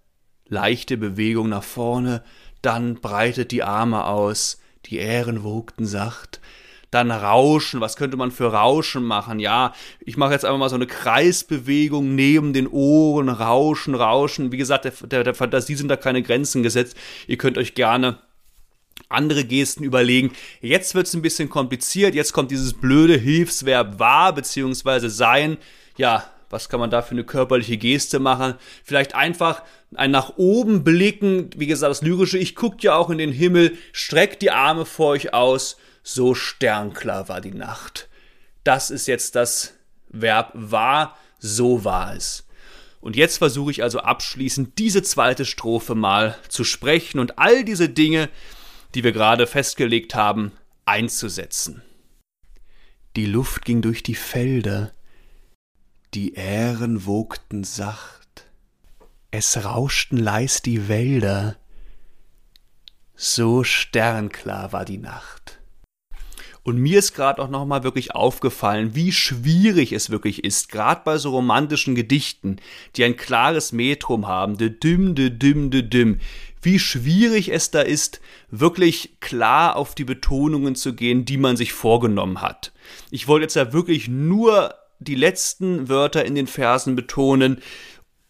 leichte Bewegung nach vorne, dann breitet die Arme aus, die Ähren wogten sacht, dann Rauschen. Was könnte man für Rauschen machen? Ja, ich mache jetzt einfach mal so eine Kreisbewegung neben den Ohren. Rauschen, Rauschen. Wie gesagt, der, der, der Fantasie sind da keine Grenzen gesetzt. Ihr könnt euch gerne andere Gesten überlegen. Jetzt wird es ein bisschen kompliziert. Jetzt kommt dieses blöde Hilfsverb war bzw. sein. Ja, was kann man da für eine körperliche Geste machen? Vielleicht einfach ein nach oben blicken. Wie gesagt, das lyrische Ich guckt ja auch in den Himmel. Streckt die Arme vor euch aus so sternklar war die Nacht. Das ist jetzt das Verb war, so war es. Und jetzt versuche ich also abschließend diese zweite Strophe mal zu sprechen und all diese Dinge, die wir gerade festgelegt haben, einzusetzen. Die Luft ging durch die Felder, die Ähren wogten sacht, es rauschten leis die Wälder, so sternklar war die Nacht. Und mir ist gerade auch nochmal wirklich aufgefallen, wie schwierig es wirklich ist, gerade bei so romantischen Gedichten, die ein klares Metrum haben, de düm, de düm, de düm, wie schwierig es da ist, wirklich klar auf die Betonungen zu gehen, die man sich vorgenommen hat. Ich wollte jetzt ja wirklich nur die letzten Wörter in den Versen betonen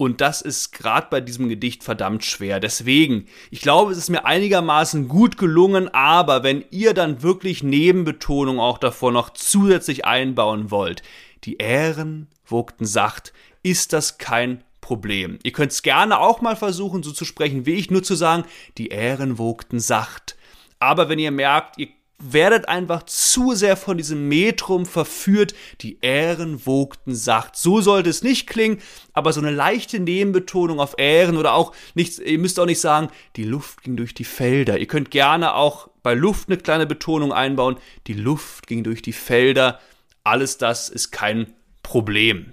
und das ist gerade bei diesem Gedicht verdammt schwer. Deswegen, ich glaube, es ist mir einigermaßen gut gelungen, aber wenn ihr dann wirklich Nebenbetonung auch davor noch zusätzlich einbauen wollt, die Ähren wogten sacht, ist das kein Problem. Ihr könnt es gerne auch mal versuchen, so zu sprechen wie ich, nur zu sagen, die Ähren wogten sacht. Aber wenn ihr merkt, ihr werdet einfach zu sehr von diesem Metrum verführt, die Ähren wogten sacht. So sollte es nicht klingen, aber so eine leichte Nebenbetonung auf Ähren oder auch nicht, ihr müsst auch nicht sagen, die Luft ging durch die Felder. Ihr könnt gerne auch bei Luft eine kleine Betonung einbauen, die Luft ging durch die Felder. Alles das ist kein Problem.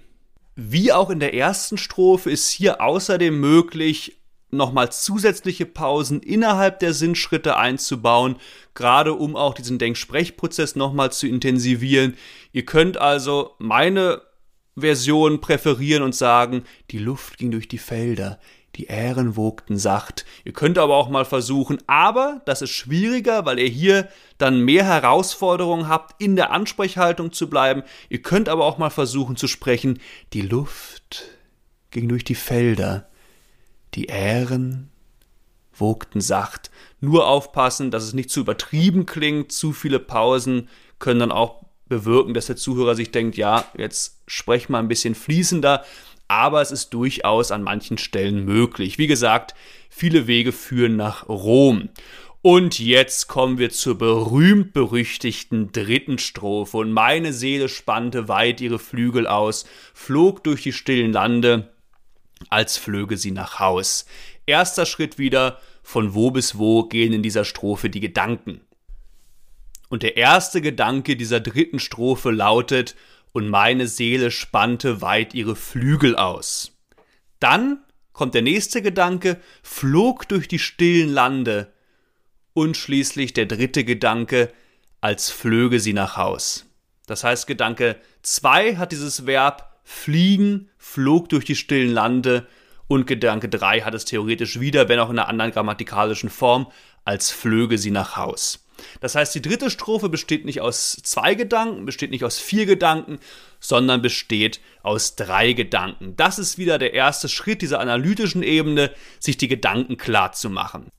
Wie auch in der ersten Strophe ist hier außerdem möglich, nochmal zusätzliche Pausen innerhalb der Sinnschritte einzubauen, gerade um auch diesen Denksprechprozess nochmal zu intensivieren. Ihr könnt also meine Version präferieren und sagen, die Luft ging durch die Felder, die Ähren wogten sacht. Ihr könnt aber auch mal versuchen, aber das ist schwieriger, weil ihr hier dann mehr Herausforderungen habt, in der Ansprechhaltung zu bleiben. Ihr könnt aber auch mal versuchen zu sprechen, die Luft ging durch die Felder, die Ähren wogten sacht. Nur aufpassen, dass es nicht zu übertrieben klingt. Zu viele Pausen können dann auch bewirken, dass der Zuhörer sich denkt, ja, jetzt sprech mal ein bisschen fließender. Aber es ist durchaus an manchen Stellen möglich. Wie gesagt, viele Wege führen nach Rom. Und jetzt kommen wir zur berühmt-berüchtigten dritten Strophe. Und meine Seele spannte weit ihre Flügel aus, flog durch die stillen Lande, als flöge sie nach Haus. Erster Schritt wieder, von wo bis wo gehen in dieser Strophe die Gedanken. Und der erste Gedanke dieser dritten Strophe lautet, und meine Seele spannte weit ihre Flügel aus. Dann kommt der nächste Gedanke, flog durch die stillen Lande. Und schließlich der dritte Gedanke, als flöge sie nach Haus. Das heißt, Gedanke 2 hat dieses Verb fliegen, flog durch die stillen Lande und Gedanke 3 hat es theoretisch wieder, wenn auch in einer anderen grammatikalischen Form, als flöge sie nach Haus. Das heißt, die dritte Strophe besteht nicht aus zwei Gedanken, besteht nicht aus vier Gedanken, sondern besteht aus drei Gedanken. Das ist wieder der erste Schritt dieser analytischen Ebene, sich die Gedanken klar zu machen.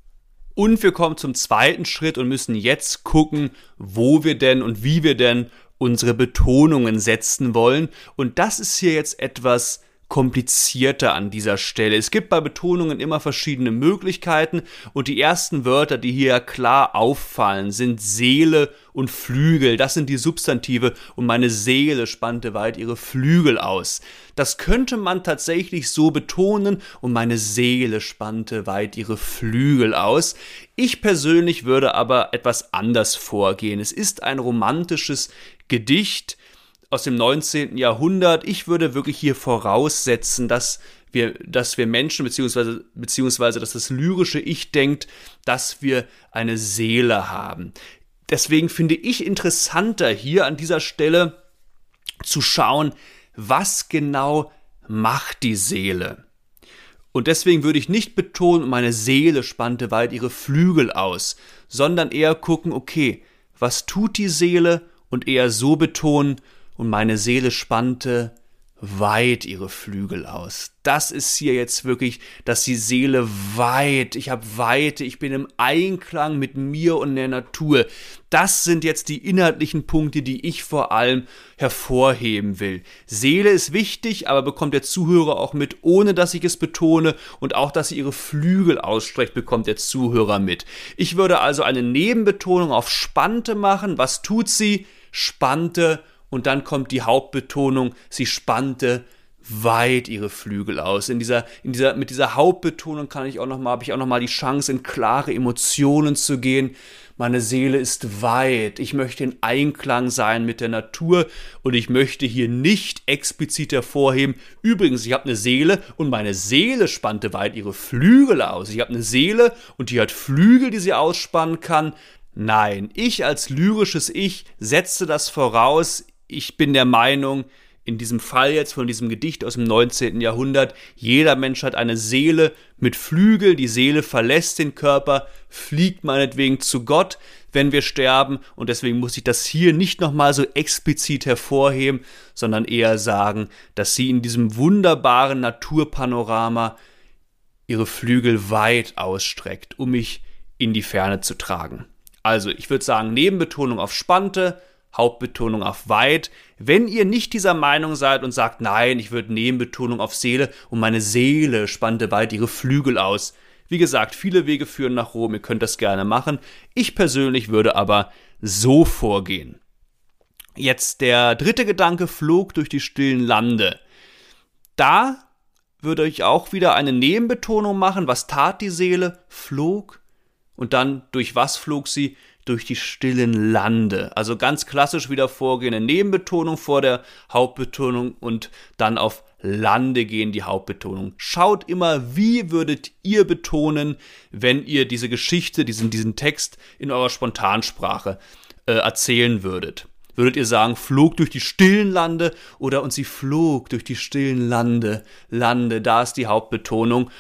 Und wir kommen zum zweiten Schritt und müssen jetzt gucken, wo wir denn und wie wir denn unsere Betonungen setzen wollen. Und das ist hier jetzt etwas komplizierter an dieser Stelle. Es gibt bei Betonungen immer verschiedene Möglichkeiten und die ersten Wörter, die hier klar auffallen, sind Seele und Flügel. Das sind die Substantive und meine Seele spannte weit ihre Flügel aus. Das könnte man tatsächlich so betonen und meine Seele spannte weit ihre Flügel aus. Ich persönlich würde aber etwas anders vorgehen. Es ist ein romantisches Gedicht, aus dem 19. Jahrhundert. Ich würde wirklich hier voraussetzen, dass wir, dass wir Menschen, beziehungsweise, beziehungsweise, dass das lyrische Ich denkt, dass wir eine Seele haben. Deswegen finde ich interessanter hier an dieser Stelle zu schauen, was genau macht die Seele. Und deswegen würde ich nicht betonen, meine Seele spannte weit ihre Flügel aus, sondern eher gucken, okay, was tut die Seele und eher so betonen, und meine Seele spannte weit ihre Flügel aus. Das ist hier jetzt wirklich, dass die Seele weit, ich habe Weite, ich bin im Einklang mit mir und der Natur. Das sind jetzt die inhaltlichen Punkte, die ich vor allem hervorheben will. Seele ist wichtig, aber bekommt der Zuhörer auch mit, ohne dass ich es betone und auch, dass sie ihre Flügel ausstreckt, bekommt der Zuhörer mit. Ich würde also eine Nebenbetonung auf spannte machen. Was tut sie? Spannte und dann kommt die Hauptbetonung, sie spannte weit ihre Flügel aus. In dieser, in dieser, mit dieser Hauptbetonung kann ich auch noch mal, habe ich auch noch mal die Chance, in klare Emotionen zu gehen. Meine Seele ist weit. Ich möchte in Einklang sein mit der Natur und ich möchte hier nicht explizit hervorheben. Übrigens, ich habe eine Seele und meine Seele spannte weit ihre Flügel aus. Ich habe eine Seele und die hat Flügel, die sie ausspannen kann. Nein, ich als lyrisches Ich setze das voraus ich bin der Meinung, in diesem Fall jetzt von diesem Gedicht aus dem 19. Jahrhundert, jeder Mensch hat eine Seele mit Flügel, die Seele verlässt den Körper, fliegt meinetwegen zu Gott, wenn wir sterben und deswegen muss ich das hier nicht nochmal so explizit hervorheben, sondern eher sagen, dass sie in diesem wunderbaren Naturpanorama ihre Flügel weit ausstreckt, um mich in die Ferne zu tragen. Also ich würde sagen, Nebenbetonung auf Spannte, Hauptbetonung auf weit. Wenn ihr nicht dieser Meinung seid und sagt, nein, ich würde Nebenbetonung auf Seele und meine Seele spannte weit ihre Flügel aus. Wie gesagt, viele Wege führen nach Rom, ihr könnt das gerne machen. Ich persönlich würde aber so vorgehen. Jetzt der dritte Gedanke flog durch die stillen Lande. Da würde ich auch wieder eine Nebenbetonung machen. Was tat die Seele? Flog. Und dann durch was flog sie? Durch die stillen Lande. Also ganz klassisch wieder vorgehen, eine Nebenbetonung vor der Hauptbetonung und dann auf Lande gehen die Hauptbetonung. Schaut immer, wie würdet ihr betonen, wenn ihr diese Geschichte, diesen, diesen Text in eurer Spontansprache äh, erzählen würdet. Würdet ihr sagen, flog durch die stillen Lande oder und sie flog durch die stillen Lande, Lande, da ist die Hauptbetonung.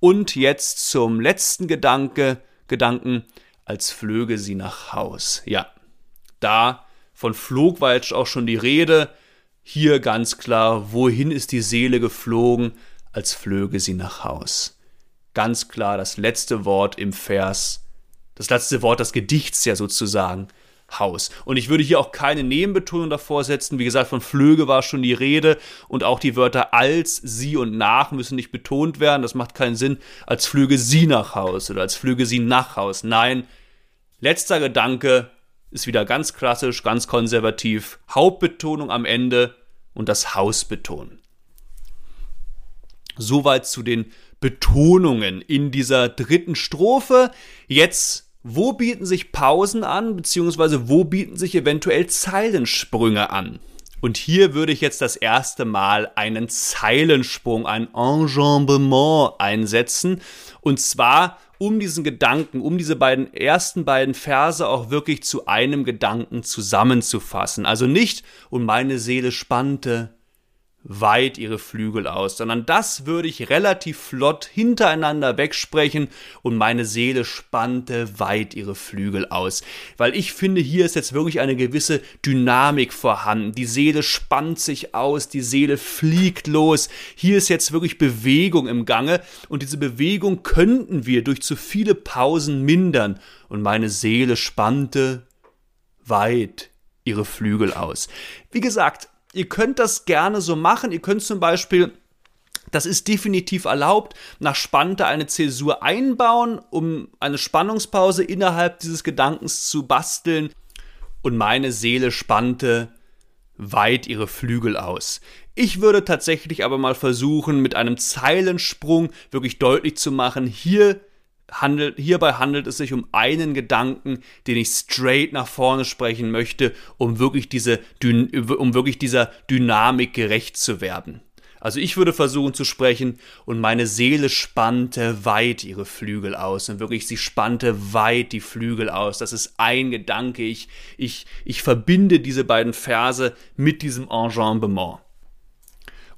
Und jetzt zum letzten Gedanke, Gedanken, als flöge sie nach Haus. Ja, da von flog war jetzt auch schon die Rede. Hier ganz klar, wohin ist die Seele geflogen, als flöge sie nach Haus. Ganz klar das letzte Wort im Vers, das letzte Wort des Gedichts ja sozusagen, Haus. Und ich würde hier auch keine Nebenbetonung davor setzen. Wie gesagt, von Flöge war schon die Rede und auch die Wörter als, sie und nach müssen nicht betont werden. Das macht keinen Sinn, als flöge sie nach Haus oder als flöge sie nach Haus. Nein, Letzter Gedanke ist wieder ganz klassisch, ganz konservativ. Hauptbetonung am Ende und das Haus betonen. Soweit zu den Betonungen in dieser dritten Strophe. Jetzt, wo bieten sich Pausen an, beziehungsweise wo bieten sich eventuell Zeilensprünge an? Und hier würde ich jetzt das erste Mal einen Zeilensprung, ein Enjambement einsetzen. Und zwar um diesen Gedanken, um diese beiden ersten beiden Verse auch wirklich zu einem Gedanken zusammenzufassen. Also nicht, und meine Seele spannte weit ihre Flügel aus, sondern das würde ich relativ flott hintereinander wegsprechen und meine Seele spannte weit ihre Flügel aus. Weil ich finde, hier ist jetzt wirklich eine gewisse Dynamik vorhanden. Die Seele spannt sich aus, die Seele fliegt los. Hier ist jetzt wirklich Bewegung im Gange und diese Bewegung könnten wir durch zu viele Pausen mindern und meine Seele spannte weit ihre Flügel aus. Wie gesagt, ihr könnt das gerne so machen. Ihr könnt zum Beispiel das ist definitiv erlaubt, nach Spannte eine Zäsur einbauen, um eine Spannungspause innerhalb dieses Gedankens zu basteln. Und meine Seele spannte weit ihre Flügel aus. Ich würde tatsächlich aber mal versuchen, mit einem Zeilensprung wirklich deutlich zu machen, hier handelt, hierbei handelt es sich um einen Gedanken, den ich straight nach vorne sprechen möchte, um wirklich, diese, um wirklich dieser Dynamik gerecht zu werden. Also ich würde versuchen zu sprechen und meine Seele spannte weit ihre Flügel aus und wirklich sie spannte weit die Flügel aus. Das ist ein Gedanke. Ich, ich, ich verbinde diese beiden Verse mit diesem Enjambement.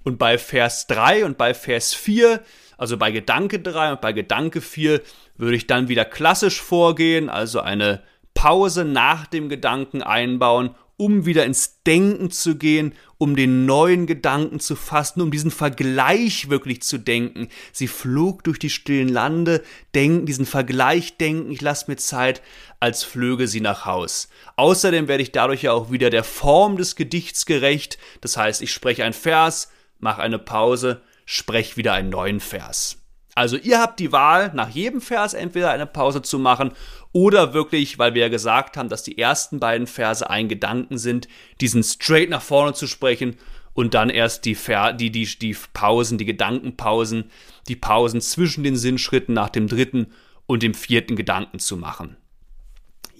Und bei Vers 3 und bei Vers 4 also bei Gedanke 3 und bei Gedanke 4 würde ich dann wieder klassisch vorgehen, also eine Pause nach dem Gedanken einbauen, um wieder ins Denken zu gehen, um den neuen Gedanken zu fassen, um diesen Vergleich wirklich zu denken. Sie flog durch die stillen Lande, denken, diesen Vergleich denken, ich lasse mir Zeit, als flöge sie nach Haus. Außerdem werde ich dadurch ja auch wieder der Form des Gedichts gerecht, das heißt, ich spreche ein Vers, mache eine Pause, sprech wieder einen neuen Vers. Also ihr habt die Wahl, nach jedem Vers entweder eine Pause zu machen oder wirklich, weil wir ja gesagt haben, dass die ersten beiden Verse ein Gedanken sind, diesen straight nach vorne zu sprechen und dann erst die, Ver die, die, die Pausen, die Gedankenpausen, die Pausen zwischen den Sinnschritten nach dem dritten und dem vierten Gedanken zu machen.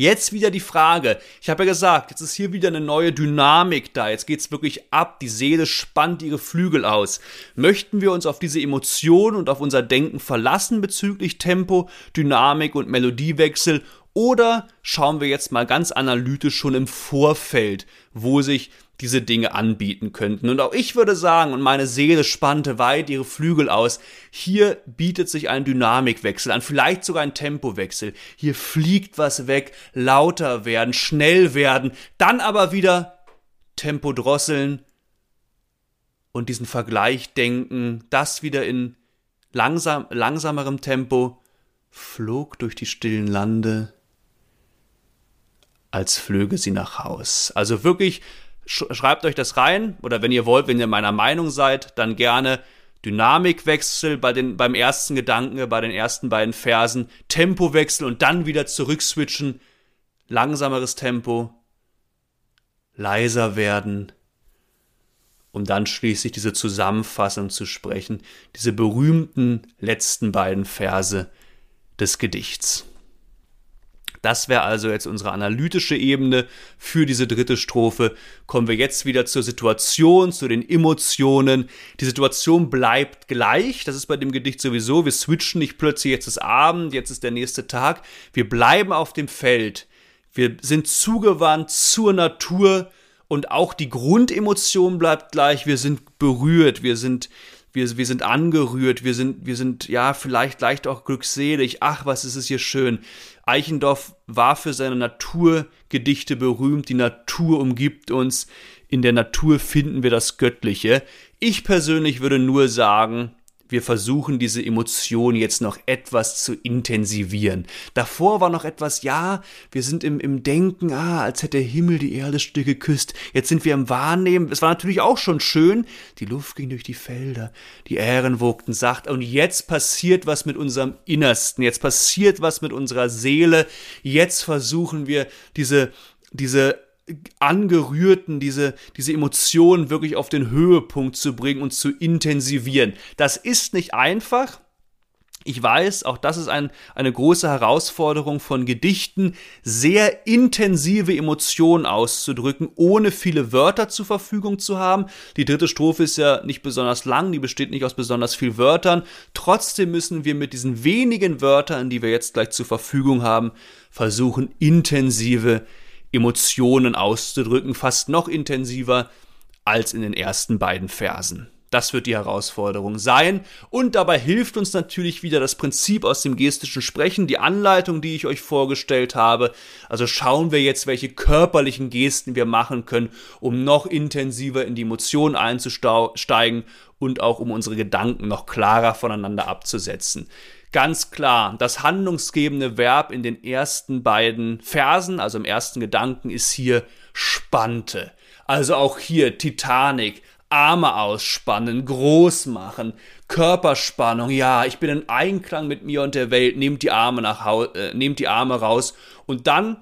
Jetzt wieder die Frage. Ich habe ja gesagt, jetzt ist hier wieder eine neue Dynamik da. Jetzt geht es wirklich ab. Die Seele spannt ihre Flügel aus. Möchten wir uns auf diese Emotionen und auf unser Denken verlassen bezüglich Tempo, Dynamik und Melodiewechsel oder schauen wir jetzt mal ganz analytisch schon im Vorfeld, wo sich diese Dinge anbieten könnten. Und auch ich würde sagen, und meine Seele spannte weit ihre Flügel aus, hier bietet sich ein Dynamikwechsel an, vielleicht sogar ein Tempowechsel. Hier fliegt was weg, lauter werden, schnell werden, dann aber wieder Tempo drosseln und diesen Vergleich denken, das wieder in langsam, langsamerem Tempo flog durch die stillen Lande, als flöge sie nach Haus. Also wirklich Schreibt euch das rein oder wenn ihr wollt, wenn ihr meiner Meinung seid, dann gerne Dynamikwechsel bei den, beim ersten Gedanken, bei den ersten beiden Versen, Tempowechsel und dann wieder zurückswitchen, langsameres Tempo, leiser werden, um dann schließlich diese Zusammenfassung zu sprechen, diese berühmten letzten beiden Verse des Gedichts. Das wäre also jetzt unsere analytische Ebene für diese dritte Strophe. Kommen wir jetzt wieder zur Situation, zu den Emotionen. Die Situation bleibt gleich. Das ist bei dem Gedicht sowieso. Wir switchen nicht plötzlich, jetzt ist Abend, jetzt ist der nächste Tag. Wir bleiben auf dem Feld. Wir sind zugewandt zur Natur und auch die Grundemotion bleibt gleich. Wir sind berührt, wir sind wir, wir sind angerührt, wir sind, wir sind ja vielleicht leicht auch glückselig. Ach, was ist es hier schön. Eichendorff war für seine Naturgedichte berühmt. Die Natur umgibt uns. In der Natur finden wir das Göttliche. Ich persönlich würde nur sagen, wir versuchen diese Emotion jetzt noch etwas zu intensivieren. Davor war noch etwas, ja, wir sind im, im Denken, ah, als hätte der Himmel die Erde still geküsst. Jetzt sind wir im Wahrnehmen. Es war natürlich auch schon schön. Die Luft ging durch die Felder, die Ähren wogten sacht. Und jetzt passiert was mit unserem Innersten. Jetzt passiert was mit unserer Seele. Jetzt versuchen wir diese, diese angerührten, diese, diese Emotionen wirklich auf den Höhepunkt zu bringen und zu intensivieren. Das ist nicht einfach. Ich weiß, auch das ist ein, eine große Herausforderung von Gedichten, sehr intensive Emotionen auszudrücken, ohne viele Wörter zur Verfügung zu haben. Die dritte Strophe ist ja nicht besonders lang, die besteht nicht aus besonders vielen Wörtern. Trotzdem müssen wir mit diesen wenigen Wörtern, die wir jetzt gleich zur Verfügung haben, versuchen, intensive Emotionen auszudrücken, fast noch intensiver als in den ersten beiden Versen. Das wird die Herausforderung sein. Und dabei hilft uns natürlich wieder das Prinzip aus dem gestischen Sprechen, die Anleitung, die ich euch vorgestellt habe. Also schauen wir jetzt, welche körperlichen Gesten wir machen können, um noch intensiver in die Emotionen einzusteigen und auch um unsere Gedanken noch klarer voneinander abzusetzen. Ganz klar, das handlungsgebende Verb in den ersten beiden Versen, also im ersten Gedanken, ist hier spannte. Also auch hier Titanic, Arme ausspannen, groß machen, Körperspannung, ja, ich bin in Einklang mit mir und der Welt, nehmt die Arme nach äh, nehmt die Arme raus. Und dann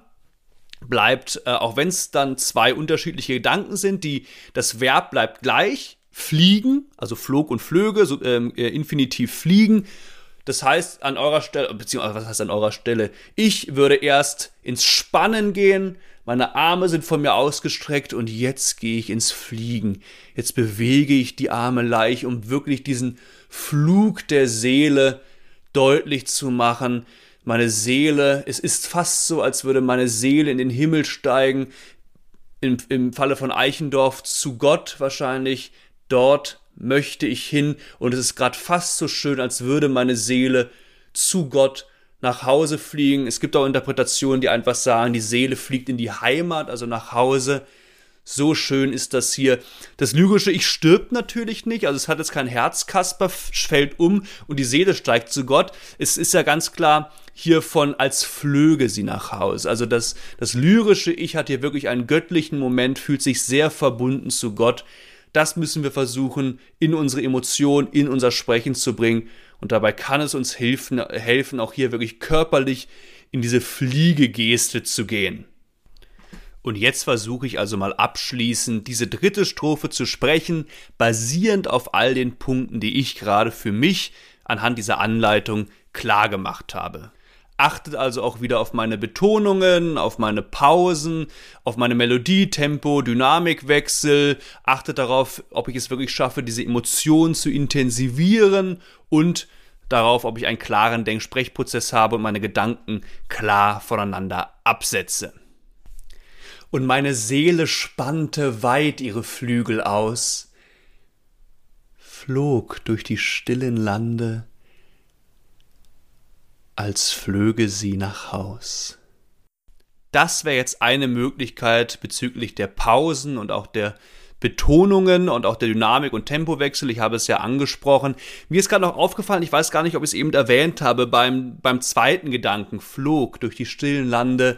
bleibt, äh, auch wenn es dann zwei unterschiedliche Gedanken sind, die, das Verb bleibt gleich, fliegen, also flog und flöge, so, ähm, äh, Infinitiv fliegen das heißt, an eurer Stelle, beziehungsweise was heißt an eurer Stelle? Ich würde erst ins Spannen gehen, meine Arme sind von mir ausgestreckt und jetzt gehe ich ins Fliegen. Jetzt bewege ich die Arme leicht, um wirklich diesen Flug der Seele deutlich zu machen. Meine Seele, es ist fast so, als würde meine Seele in den Himmel steigen. Im, im Falle von Eichendorf zu Gott wahrscheinlich, dort möchte ich hin und es ist gerade fast so schön, als würde meine Seele zu Gott nach Hause fliegen. Es gibt auch Interpretationen, die einfach sagen, die Seele fliegt in die Heimat, also nach Hause. So schön ist das hier. Das lyrische Ich stirbt natürlich nicht, also es hat jetzt kein Herzkasper, fällt um und die Seele steigt zu Gott. Es ist ja ganz klar hiervon, als flöge sie nach Hause. Also das, das lyrische Ich hat hier wirklich einen göttlichen Moment, fühlt sich sehr verbunden zu Gott. Das müssen wir versuchen, in unsere Emotionen, in unser Sprechen zu bringen. Und dabei kann es uns helfen, helfen auch hier wirklich körperlich in diese Fliegegeste zu gehen. Und jetzt versuche ich also mal abschließend diese dritte Strophe zu sprechen, basierend auf all den Punkten, die ich gerade für mich anhand dieser Anleitung klar gemacht habe. Achtet also auch wieder auf meine Betonungen, auf meine Pausen, auf meine Melodie, Tempo, Dynamikwechsel. Achtet darauf, ob ich es wirklich schaffe, diese Emotionen zu intensivieren und darauf, ob ich einen klaren Denksprechprozess habe und meine Gedanken klar voneinander absetze. Und meine Seele spannte weit ihre Flügel aus, flog durch die stillen Lande, als flöge sie nach Haus. Das wäre jetzt eine Möglichkeit bezüglich der Pausen und auch der Betonungen und auch der Dynamik und Tempowechsel. Ich habe es ja angesprochen. Mir ist gerade noch aufgefallen, ich weiß gar nicht, ob ich es eben erwähnt habe, beim, beim zweiten Gedanken, flog durch die stillen Lande.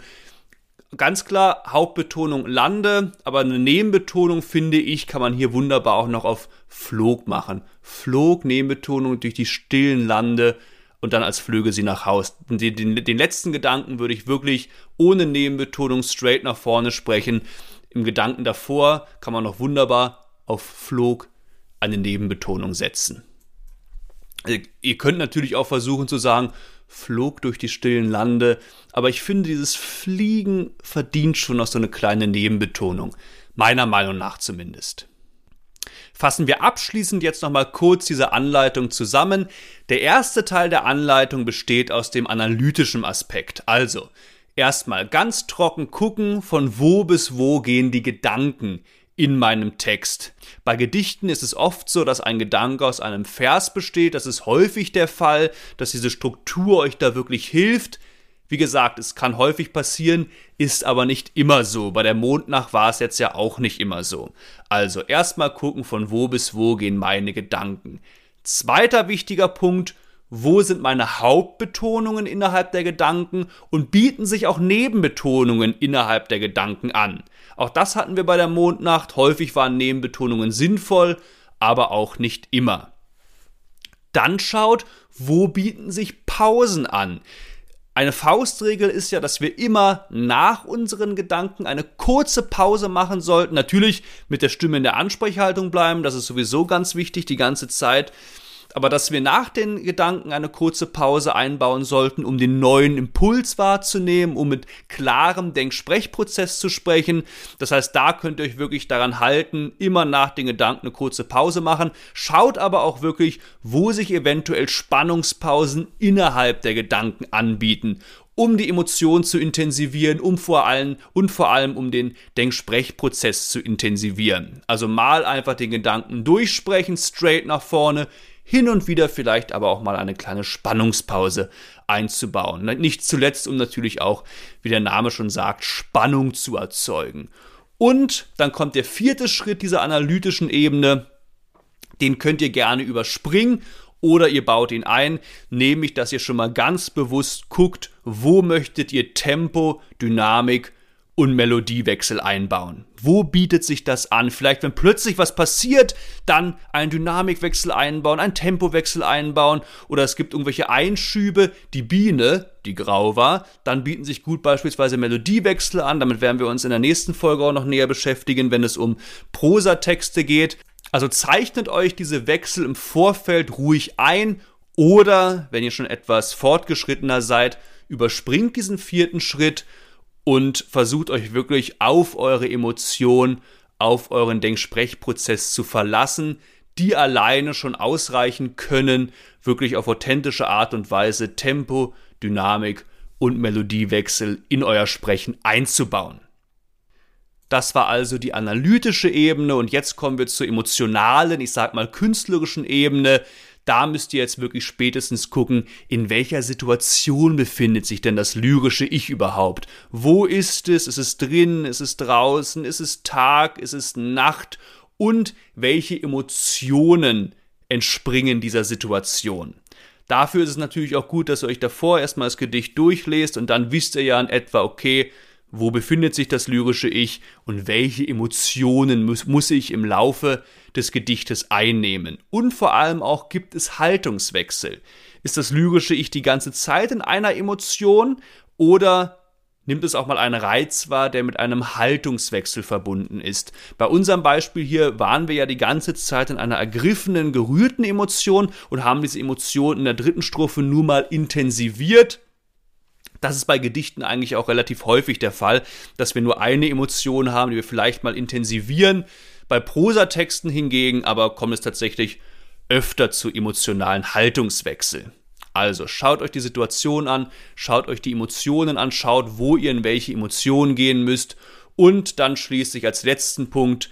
Ganz klar, Hauptbetonung Lande, aber eine Nebenbetonung, finde ich, kann man hier wunderbar auch noch auf flog machen. Flog, Nebenbetonung durch die stillen Lande und dann als Flüge sie nach Haus. Den, den, den letzten Gedanken würde ich wirklich ohne Nebenbetonung straight nach vorne sprechen. Im Gedanken davor kann man noch wunderbar auf Flog eine Nebenbetonung setzen. Äh, ihr könnt natürlich auch versuchen zu sagen, flog durch die stillen Lande, aber ich finde, dieses Fliegen verdient schon noch so eine kleine Nebenbetonung. Meiner Meinung nach zumindest. Fassen wir abschließend jetzt nochmal kurz diese Anleitung zusammen. Der erste Teil der Anleitung besteht aus dem analytischen Aspekt. Also, erstmal ganz trocken gucken, von wo bis wo gehen die Gedanken in meinem Text. Bei Gedichten ist es oft so, dass ein Gedanke aus einem Vers besteht. Das ist häufig der Fall, dass diese Struktur euch da wirklich hilft. Wie gesagt, es kann häufig passieren, ist aber nicht immer so. Bei der Mondnacht war es jetzt ja auch nicht immer so. Also erstmal gucken, von wo bis wo gehen meine Gedanken. Zweiter wichtiger Punkt, wo sind meine Hauptbetonungen innerhalb der Gedanken und bieten sich auch Nebenbetonungen innerhalb der Gedanken an. Auch das hatten wir bei der Mondnacht. Häufig waren Nebenbetonungen sinnvoll, aber auch nicht immer. Dann schaut, wo bieten sich Pausen an Eine Faustregel ist ja, dass wir immer nach unseren Gedanken eine kurze Pause machen sollten. Natürlich mit der Stimme in der Ansprechhaltung bleiben, das ist sowieso ganz wichtig die ganze Zeit aber dass wir nach den Gedanken eine kurze Pause einbauen sollten, um den neuen Impuls wahrzunehmen, um mit klarem Denksprechprozess zu sprechen. Das heißt, da könnt ihr euch wirklich daran halten, immer nach den Gedanken eine kurze Pause machen. Schaut aber auch wirklich, wo sich eventuell Spannungspausen innerhalb der Gedanken anbieten um die Emotionen zu intensivieren, um vor allem und vor allem um den Denksprechprozess zu intensivieren. Also mal einfach den Gedanken durchsprechen, straight nach vorne, hin und wieder vielleicht aber auch mal eine kleine Spannungspause einzubauen. Nicht zuletzt, um natürlich auch, wie der Name schon sagt, Spannung zu erzeugen. Und dann kommt der vierte Schritt dieser analytischen Ebene. Den könnt ihr gerne überspringen oder ihr baut ihn ein, nämlich dass ihr schon mal ganz bewusst guckt, wo möchtet ihr Tempo, Dynamik und Melodiewechsel einbauen. Wo bietet sich das an? Vielleicht, wenn plötzlich was passiert, dann einen Dynamikwechsel einbauen, einen Tempowechsel einbauen oder es gibt irgendwelche Einschübe. Die Biene, die grau war, dann bieten sich gut beispielsweise Melodiewechsel an. Damit werden wir uns in der nächsten Folge auch noch näher beschäftigen, wenn es um Prosatexte geht. Also zeichnet euch diese Wechsel im Vorfeld ruhig ein oder, wenn ihr schon etwas fortgeschrittener seid, überspringt diesen vierten Schritt und versucht euch wirklich auf eure Emotion, auf euren Denksprechprozess zu verlassen, die alleine schon ausreichen können, wirklich auf authentische Art und Weise Tempo, Dynamik und Melodiewechsel in euer Sprechen einzubauen. Das war also die analytische Ebene und jetzt kommen wir zur emotionalen, ich sag mal künstlerischen Ebene, da müsst ihr jetzt wirklich spätestens gucken, in welcher Situation befindet sich denn das lyrische Ich überhaupt? Wo ist es? Ist es drin? Ist es draußen? Ist es Tag? Ist es Nacht? Und welche Emotionen entspringen dieser Situation? Dafür ist es natürlich auch gut, dass ihr euch davor erstmal das Gedicht durchlest und dann wisst ihr ja in etwa, okay, wo befindet sich das lyrische Ich und welche Emotionen muss, muss ich im Laufe des Gedichtes einnehmen. Und vor allem auch gibt es Haltungswechsel. Ist das lyrische Ich die ganze Zeit in einer Emotion oder nimmt es auch mal einen Reiz wahr, der mit einem Haltungswechsel verbunden ist. Bei unserem Beispiel hier waren wir ja die ganze Zeit in einer ergriffenen, gerührten Emotion und haben diese Emotion in der dritten Strophe nur mal intensiviert das ist bei Gedichten eigentlich auch relativ häufig der Fall, dass wir nur eine Emotion haben, die wir vielleicht mal intensivieren. Bei Prosatexten hingegen aber kommt es tatsächlich öfter zu emotionalen Haltungswechsel. Also schaut euch die Situation an, schaut euch die Emotionen an, schaut, wo ihr in welche Emotionen gehen müsst und dann schließlich als letzten Punkt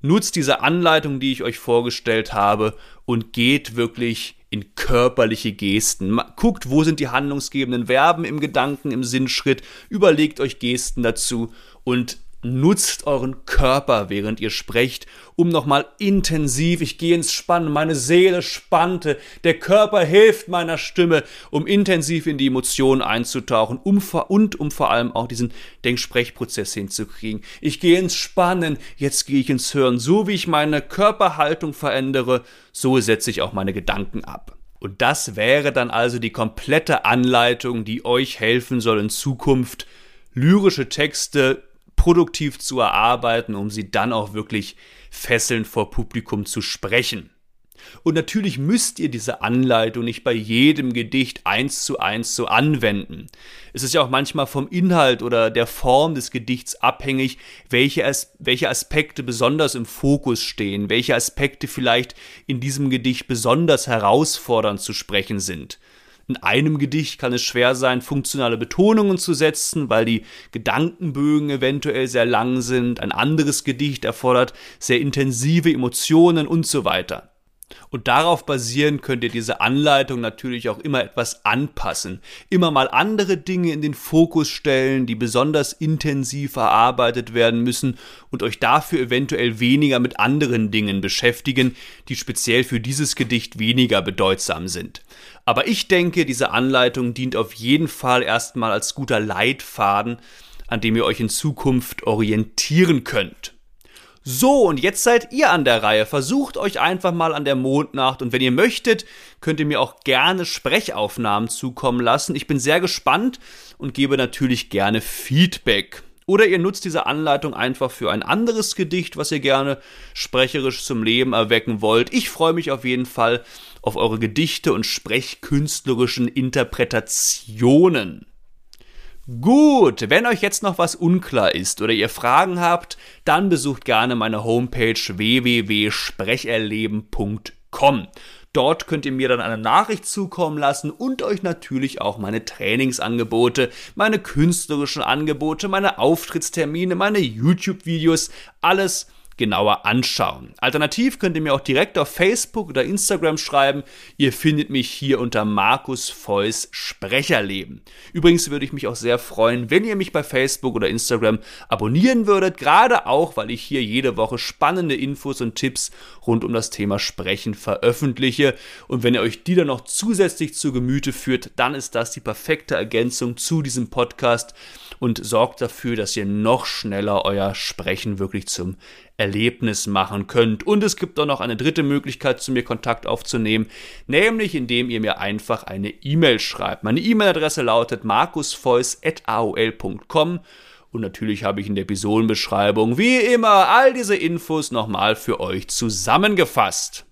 nutzt diese Anleitung, die ich euch vorgestellt habe und geht wirklich in körperliche Gesten. Guckt, wo sind die handlungsgebenden Verben im Gedanken, im Sinnschritt, überlegt euch Gesten dazu und nutzt euren Körper, während ihr sprecht, um nochmal intensiv, ich gehe ins Spannen, meine Seele spannte, der Körper hilft meiner Stimme, um intensiv in die Emotionen einzutauchen um, und um vor allem auch diesen Denksprechprozess hinzukriegen. Ich gehe ins Spannen, jetzt gehe ich ins Hören. So wie ich meine Körperhaltung verändere, so setze ich auch meine Gedanken ab. Und das wäre dann also die komplette Anleitung, die euch helfen soll in Zukunft, lyrische Texte produktiv zu erarbeiten, um sie dann auch wirklich fesselnd vor Publikum zu sprechen. Und natürlich müsst ihr diese Anleitung nicht bei jedem Gedicht eins zu eins so anwenden. Es ist ja auch manchmal vom Inhalt oder der Form des Gedichts abhängig, welche, As welche Aspekte besonders im Fokus stehen, welche Aspekte vielleicht in diesem Gedicht besonders herausfordernd zu sprechen sind. In einem Gedicht kann es schwer sein, funktionale Betonungen zu setzen, weil die Gedankenbögen eventuell sehr lang sind. Ein anderes Gedicht erfordert sehr intensive Emotionen und so weiter. Und darauf basierend könnt ihr diese Anleitung natürlich auch immer etwas anpassen. Immer mal andere Dinge in den Fokus stellen, die besonders intensiv verarbeitet werden müssen und euch dafür eventuell weniger mit anderen Dingen beschäftigen, die speziell für dieses Gedicht weniger bedeutsam sind. Aber ich denke, diese Anleitung dient auf jeden Fall erstmal als guter Leitfaden, an dem ihr euch in Zukunft orientieren könnt. So, und jetzt seid ihr an der Reihe. Versucht euch einfach mal an der Mondnacht und wenn ihr möchtet, könnt ihr mir auch gerne Sprechaufnahmen zukommen lassen. Ich bin sehr gespannt und gebe natürlich gerne Feedback. Oder ihr nutzt diese Anleitung einfach für ein anderes Gedicht, was ihr gerne sprecherisch zum Leben erwecken wollt. Ich freue mich auf jeden Fall auf eure Gedichte und sprechkünstlerischen Interpretationen. Gut, wenn euch jetzt noch was unklar ist oder ihr Fragen habt, dann besucht gerne meine Homepage www.sprecherleben.com. Dort könnt ihr mir dann eine Nachricht zukommen lassen und euch natürlich auch meine Trainingsangebote, meine künstlerischen Angebote, meine Auftrittstermine, meine YouTube-Videos, alles genauer anschauen. Alternativ könnt ihr mir auch direkt auf Facebook oder Instagram schreiben. Ihr findet mich hier unter Markus Feuss Sprecherleben. Übrigens würde ich mich auch sehr freuen, wenn ihr mich bei Facebook oder Instagram abonnieren würdet, gerade auch, weil ich hier jede Woche spannende Infos und Tipps rund um das Thema Sprechen veröffentliche. Und wenn ihr euch die dann noch zusätzlich zu Gemüte führt, dann ist das die perfekte Ergänzung zu diesem Podcast und sorgt dafür, dass ihr noch schneller euer Sprechen wirklich zum Erlebnis machen könnt. Und es gibt auch noch eine dritte Möglichkeit, zu mir Kontakt aufzunehmen, nämlich indem ihr mir einfach eine E-Mail schreibt. Meine E-Mail-Adresse lautet markusfeuss.aol.com und natürlich habe ich in der Episodenbeschreibung wie immer all diese Infos nochmal für euch zusammengefasst.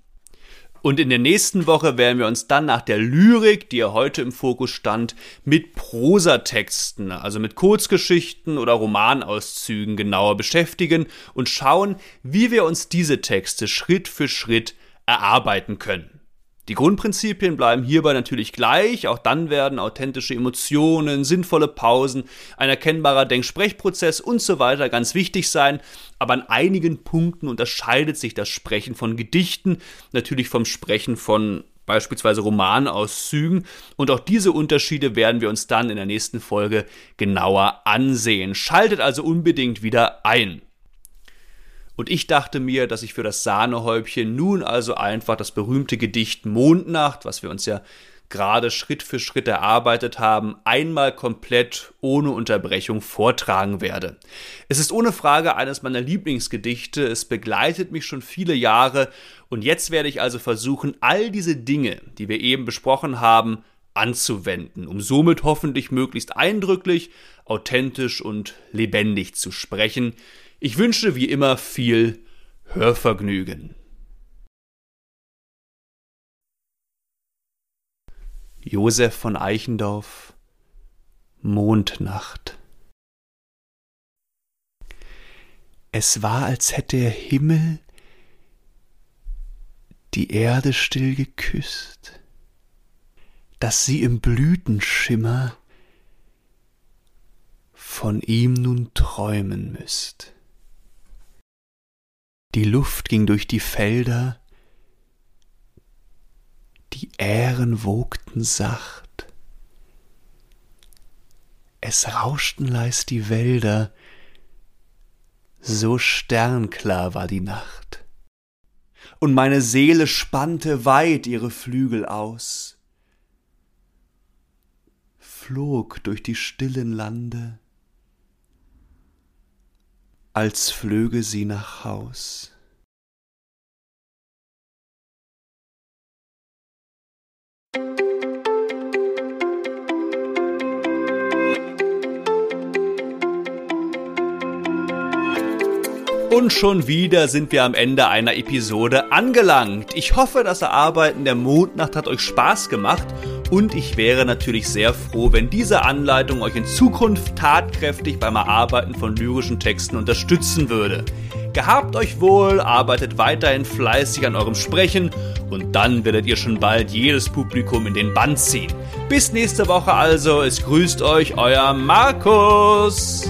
Und in der nächsten Woche werden wir uns dann nach der Lyrik, die ja heute im Fokus stand, mit Prosatexten, also mit Kurzgeschichten oder Romanauszügen genauer beschäftigen und schauen, wie wir uns diese Texte Schritt für Schritt erarbeiten können. Die Grundprinzipien bleiben hierbei natürlich gleich, auch dann werden authentische Emotionen, sinnvolle Pausen, ein erkennbarer Denksprechprozess und so weiter ganz wichtig sein, aber an einigen Punkten unterscheidet sich das Sprechen von Gedichten natürlich vom Sprechen von beispielsweise Romanauszügen und auch diese Unterschiede werden wir uns dann in der nächsten Folge genauer ansehen. Schaltet also unbedingt wieder ein. Und ich dachte mir, dass ich für das Sahnehäubchen nun also einfach das berühmte Gedicht Mondnacht, was wir uns ja gerade Schritt für Schritt erarbeitet haben, einmal komplett ohne Unterbrechung vortragen werde. Es ist ohne Frage eines meiner Lieblingsgedichte, es begleitet mich schon viele Jahre. Und jetzt werde ich also versuchen, all diese Dinge, die wir eben besprochen haben, anzuwenden, um somit hoffentlich möglichst eindrücklich, authentisch und lebendig zu sprechen, ich wünsche wie immer viel Hörvergnügen. Josef von Eichendorff Mondnacht Es war, als hätte der Himmel die Erde still geküsst, dass sie im Blütenschimmer von ihm nun träumen müsst. Die Luft ging durch die Felder, die Ähren wogten sacht. Es rauschten leis die Wälder, so sternklar war die Nacht. Und meine Seele spannte weit ihre Flügel aus, flog durch die stillen Lande, als flöge sie nach Haus. Und schon wieder sind wir am Ende einer Episode angelangt. Ich hoffe, das Erarbeiten der Mondnacht hat euch Spaß gemacht und ich wäre natürlich sehr froh, wenn diese Anleitung euch in Zukunft tatkräftig beim Erarbeiten von lyrischen Texten unterstützen würde. Gehabt euch wohl, arbeitet weiterhin fleißig an eurem Sprechen und dann werdet ihr schon bald jedes Publikum in den Band ziehen. Bis nächste Woche also, es grüßt euch euer Markus.